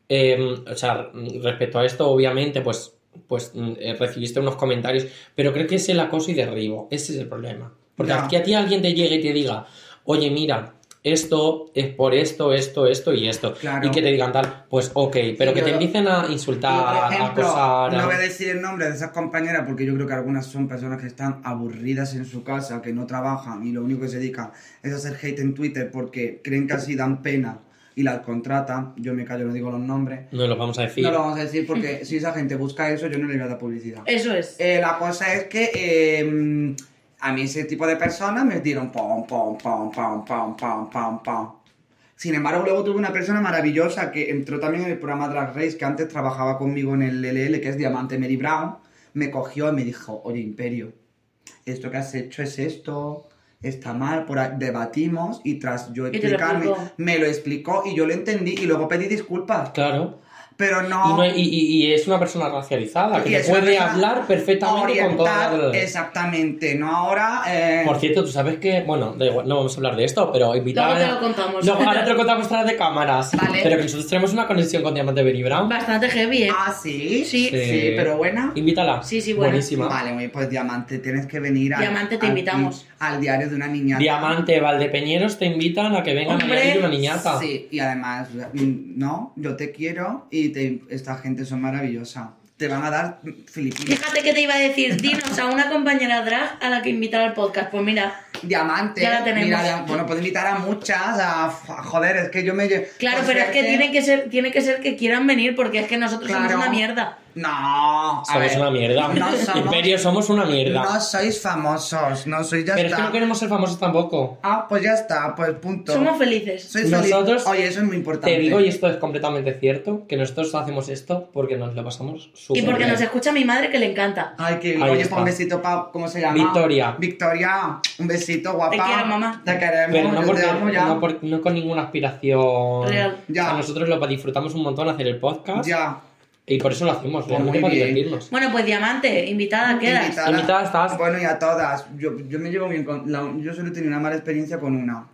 eh, o sea, respecto a esto, obviamente, pues, pues mm, eh, recibiste unos comentarios, pero creo que es el acoso y derribo, ese es el problema. Porque Ya. que a ti alguien te llegue y te diga, oye, mira, esto es por esto, esto, esto y esto. Claro. Y que te digan tal, pues ok, pero Sí, que te empiecen a insultar, por ejemplo, a acosar. a- no voy a decir el nombre de esas compañeras porque yo creo que algunas son personas que están aburridas en su casa, que no trabajan y lo único que se dedican es a hacer hate en Twitter porque creen que así dan pena y las contratan. Yo me callo, no digo los nombres. No lo vamos a decir. No lo vamos a decir porque si esa gente busca eso, yo no le voy a dar publicidad. Eso es. Eh, la cosa es que eh, a mí ese tipo de personas me dieron pom, pom, pom, pom, pom, pom, pom, pom. Sin embargo, luego tuve una persona maravillosa que entró también en el programa Drag Race, que antes trabajaba conmigo en el LL, que es Diamante Mary Brown. Me cogió y me dijo, oye, Imperio, esto que has hecho es esto, está mal, por ahí". debatimos y tras yo lo explicarme, explicó. me lo explicó y yo lo entendí y luego pedí disculpas. Claro. Pero Y, no- y- y- y es una persona racializada, que puede hablar perfectamente con toda Exactamente, no ahora. eh, Por cierto, tú sabes que, bueno, da igual, no vamos a hablar de esto, pero invitar Luego te lo contamos. Luego, ahora te lo contamos tras de cámaras. Vale. Pero que nosotros tenemos una conexión con Diamante Brown. Bastante heavy, ¿eh? Ah, sí, Sí. sí, pero buena. Invítala. Sí, sí, buena. Buenísima. Vale, muy pues Diamante, tienes que venir al- Diamante, te al- invitamos. Al diario de una niñata. Diamante, Valdepeñeros te invitan a que vengan Hombre, a diario una niñata. Sí, y además, mm, no, yo te quiero y te- esta gente son maravillosa. Te van a dar Filipinas. Fíjate que te iba a decir, dinos a una compañera drag a la que invitar al podcast. Pues mira, Diamante. Ya la tenemos. Mira, bueno, puedo invitar a muchas. A, a- joder, es que yo me. Claro, por pero es que tiene que ser, tiene que ser que quieran venir porque es que nosotros somos una mierda. No. a Somos ver, una mierda. No somos, Imperio, somos una mierda. no sois famosos. No sois ya Pero es está. que no queremos ser famosos tampoco. Ah, pues ya está, pues punto. Somos felices. Sois feliz- Nosotros- Oye, eso es muy importante. Te digo, y esto es completamente cierto, que nosotros hacemos esto porque nos lo pasamos súper Y porque bien. nos escucha mi madre que le encanta. Ay, que oye, está. pues un besito para. ¿Cómo se llama? Victoria. Victoria, un besito, guapa. Te quiero, mamá. Te queremos, Pero no, porque, te amo ya. no, por- no con ninguna aspiración. Real. Ya. O sea, nosotros lo disfrutamos un montón hacer el podcast. Ya. Y por eso lo hacemos, Pues muy para bien. divertirnos. Bueno, pues Diamante, invitada quedas. Invitada. Invitada estás. Bueno, y a todas. Yo, yo me llevo bien con. la- yo solo he tenido una mala experiencia con una.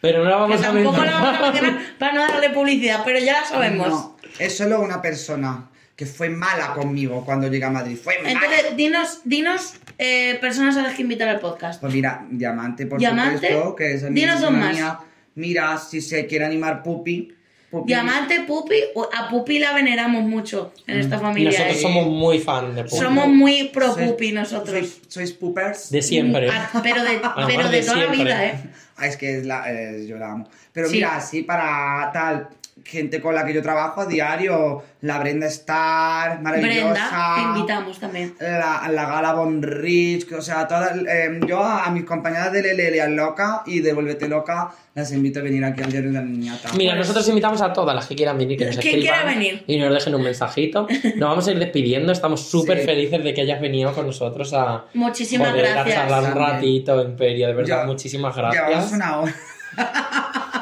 Pero no la Que vamos a tampoco la vamos a mencionar. mencionar para no darle publicidad, pero ya la sabemos. No, es solo una persona que fue mala conmigo cuando llegué a Madrid. Fue mala. Entonces, dinos, dinos eh, personas a las que invitar al podcast. Pues mira, Diamante, por Diamante. supuesto, que es Dinos dos más. mía. Mira, si se quiere animar Pupi. Pupi Diamante, Pupi, o- a Pupi la veneramos mucho en esta familia. Nosotros somos muy fan de Pupi. Somos muy pro Sois- Pupi nosotros. ¿Sois, sois poopers? De siempre. Ah, pero de, Además pero de de toda la vida, ¿eh? Ah, es que es la, eh, yo la amo. Pero Sí. mira, así para tal, gente con la que yo trabajo a diario, la Brenda Star, maravillosa. Brenda, te invitamos también. La, la Gala Von Rich, o sea, todas, eh, yo a, a mis compañeras de Lele al Loca y de Vuélvete Loca las invito a venir aquí al diario de la niñata. Mira, nosotros invitamos a todas las que quieran venir, que nos escriban quiera venir. y nos dejen un mensajito. Nos vamos a ir despidiendo, estamos súper Sí. felices de que hayas venido con nosotros a Muchísimas poder a gracias. charlar un ratito, Imperio, de verdad, Ya- muchísimas Llevamos gracias. una hora.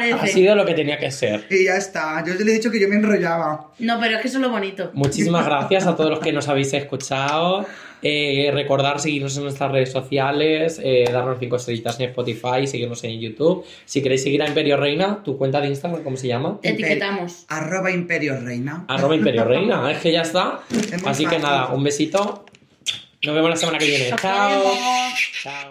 Ha sido lo que tenía que ser. Y ya está. Yo le he dicho que yo me enrollaba. No, pero es que eso es lo bonito. Muchísimas gracias a todos los que nos habéis escuchado. Eh, recordar seguirnos en nuestras redes sociales, eh, darnos cinco estrellitas en Spotify, seguirnos en YouTube. Si queréis seguir a Imperio Reina, tu cuenta de Instagram, ¿cómo se llama? Te etiquetamos. Arroba Imperio Reina. Arroba Imperio Reina, es que ya está. Es Así que nada, un besito. Nos vemos la semana que viene. Chao. Chao.